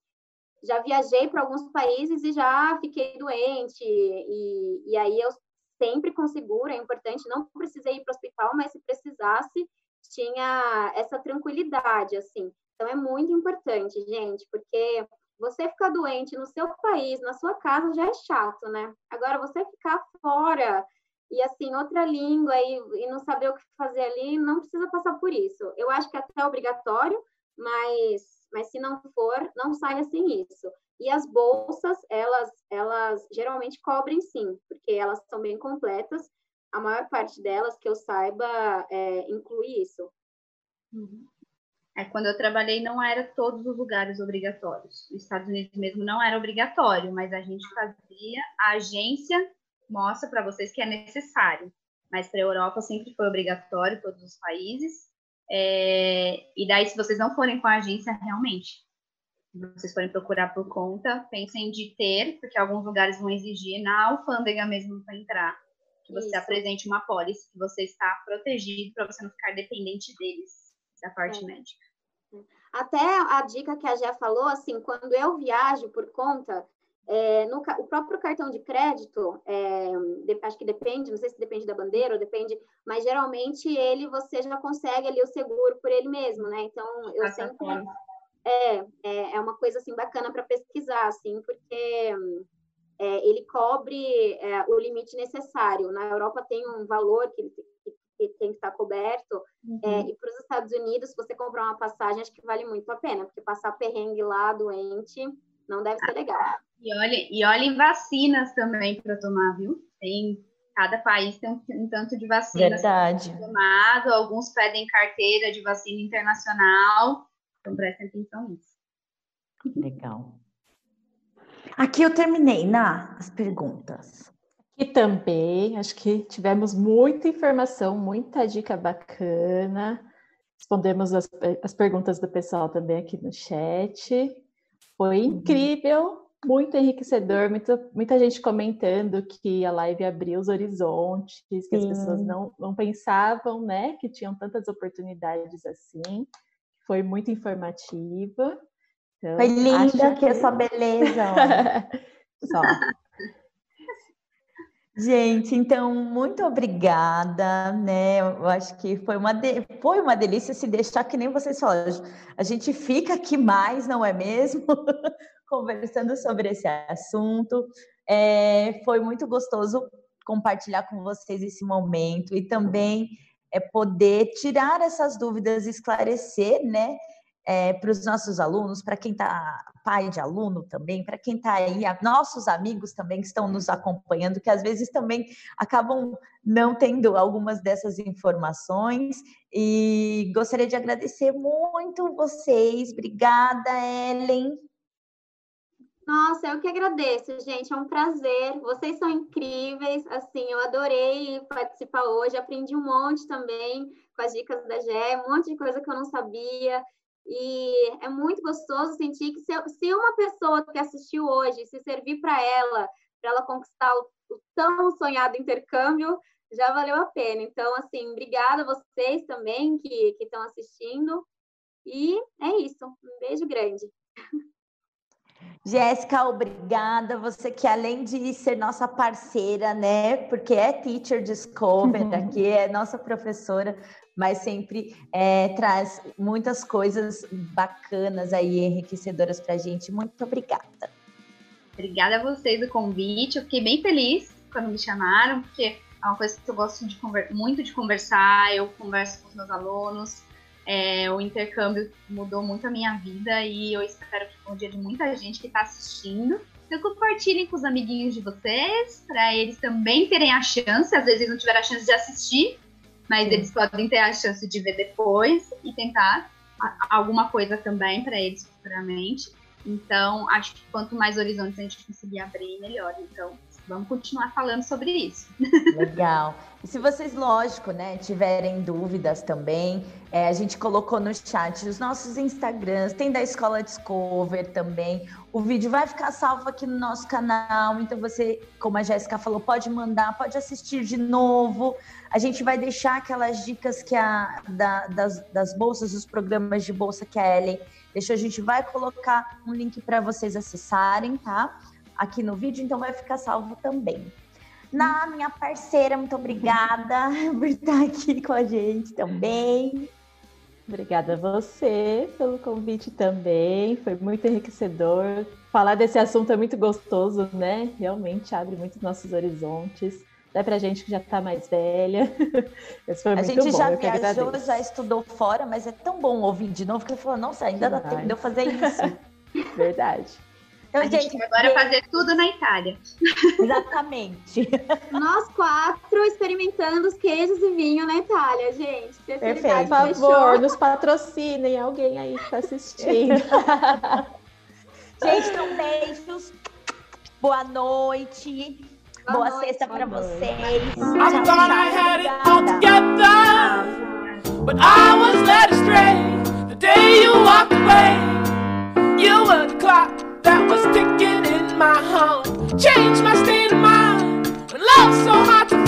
já viajei para alguns países e já fiquei doente. E, e aí eu sempre com seguro, é importante. Não precisei ir para o hospital, mas se precisasse, tinha essa tranquilidade, assim. Então é muito importante, gente, porque você ficar doente no seu país, na sua casa, já é chato, né? Agora, você ficar fora e, assim, outra língua e, e não saber o que fazer ali, não precisa passar por isso. Eu acho que até é obrigatório, mas, mas se não for, não saia sem isso. E as bolsas, elas, elas geralmente cobrem sim, porque elas são bem completas. A maior parte delas, que eu saiba, é, inclui isso. Uhum. É, quando eu trabalhei, não era todos os lugares obrigatórios. Os Estados Unidos mesmo não era obrigatório, mas a gente fazia, a agência mostra para vocês que é necessário. Mas para a Europa sempre foi obrigatório, todos os países. É, e daí, se vocês não forem com a agência, realmente, vocês forem procurar por conta, pensem de ter, porque alguns lugares vão exigir na alfândega mesmo para entrar, que você Isso. apresente uma pólice, que você está protegido para você não ficar dependente deles, da parte é. médica. Até a dica que a Jé falou, assim, quando eu viajo por conta, é, no, o próprio cartão de crédito, é, de, acho que depende, não sei se depende da bandeira ou depende, mas geralmente ele você já consegue ali o seguro por ele mesmo, né? Então eu ah, sempre é, é, é uma coisa assim bacana para pesquisar, assim, porque é, ele cobre é, o limite necessário. Na Europa tem um valor que, que que tem que estar coberto. É, uhum. É, e para os Estados Unidos, se você comprar uma passagem, acho que vale muito a pena, porque passar perrengue lá doente não deve ser legal. E olhem e olha vacinas também para tomar, viu? Tem cada país tem um, um tanto de vacinas Verdade. tomado, alguns pedem carteira de vacina internacional, então prestem atenção nisso. Legal. Aqui eu terminei, na as perguntas. E também, acho que tivemos muita informação, muita dica bacana. Respondemos as, as perguntas do pessoal também aqui no chat. Foi uhum. incrível, muito enriquecedor, muita, muita gente comentando que a live abriu os horizontes, que Sim. as pessoas não, não pensavam, né, que tinham tantas oportunidades assim. Foi muito informativa. Então, Foi linda que, que essa beleza. Só. Gente, então, muito obrigada, né? Eu acho que foi uma, de... foi uma delícia se deixar que nem vocês falaram. A gente fica aqui mais, não é mesmo? Conversando sobre esse assunto. É, foi muito gostoso compartilhar com vocês esse momento e também é poder tirar essas dúvidas, esclarecer, né? é, para os nossos alunos, para quem está pai de aluno também, para quem está aí, nossos amigos também que estão nos acompanhando, que às vezes também acabam não tendo algumas dessas informações. E gostaria de agradecer muito vocês. Obrigada, Ellen. Nossa, eu que agradeço, gente. É um prazer. Vocês são incríveis. Assim, eu adorei participar hoje. Aprendi um monte também com as dicas da Gé, um monte de coisa que eu não sabia. E é muito gostoso sentir que se, se uma pessoa que assistiu hoje se servir para ela, para ela conquistar o, o, tão sonhado intercâmbio, já valeu a pena. Então, assim, obrigada a vocês também que estão assistindo. E é isso. Um beijo grande. Jéssica, obrigada. Você que além de ser nossa parceira, né? Porque é Teacher Discover aqui, é nossa professora, mas sempre é, traz muitas coisas bacanas aí, enriquecedoras para a gente. Muito obrigada. Obrigada a vocês do convite. Eu fiquei bem feliz quando me chamaram, porque é uma coisa que eu gosto de muito de conversar. Eu converso com os meus alunos. É, o intercâmbio mudou muito a minha vida e eu espero que com o dia de muita gente que está assistindo. Então compartilhem com os amiguinhos de vocês, para eles também terem a chance, às vezes não tiveram a chance de assistir, mas Sim. eles podem ter a chance de ver depois e tentar alguma coisa também para eles futuramente. Então, acho que quanto mais horizontes a gente conseguir abrir, melhor. Então, vamos continuar falando sobre isso. Legal. E se vocês, lógico, né, tiverem dúvidas também, é, a gente colocou no chat os nossos Instagrams, tem da Escola Discover também. O vídeo vai ficar salvo aqui no nosso canal, então você, como a Jéssica falou, pode mandar, pode assistir de novo. A gente vai deixar aquelas dicas que a da, das, das bolsas, dos programas de bolsa que a Ellen deixou. A gente vai colocar um link para vocês acessarem, tá? Aqui no vídeo, então vai ficar salvo também. Na minha parceira, muito obrigada por estar aqui com a gente também. Obrigada a você pelo convite também, foi muito enriquecedor. Falar desse assunto é muito gostoso, né? Realmente abre muito nossos horizontes. Até pra gente que já tá mais velha. Isso foi a muito gente bom, já viajou, já estudou fora, mas é tão bom ouvir de novo que eu falo, nossa, ainda dá tempo de eu fazer isso. Verdade. Então, a gente, gente agora é- fazer tudo na Itália. Exatamente. Nós quatro experimentando os queijos e vinho na Itália, gente. Perfeito. Por favor, nos patrocinem alguém aí que está assistindo. gente, então beijos. Boa noite. Boa, Boa sexta para vocês. I thought I had it all together, but I was led astray. The day you walked away, you were the clock. sticking in my heart. Change my state of mind. When love's so hard to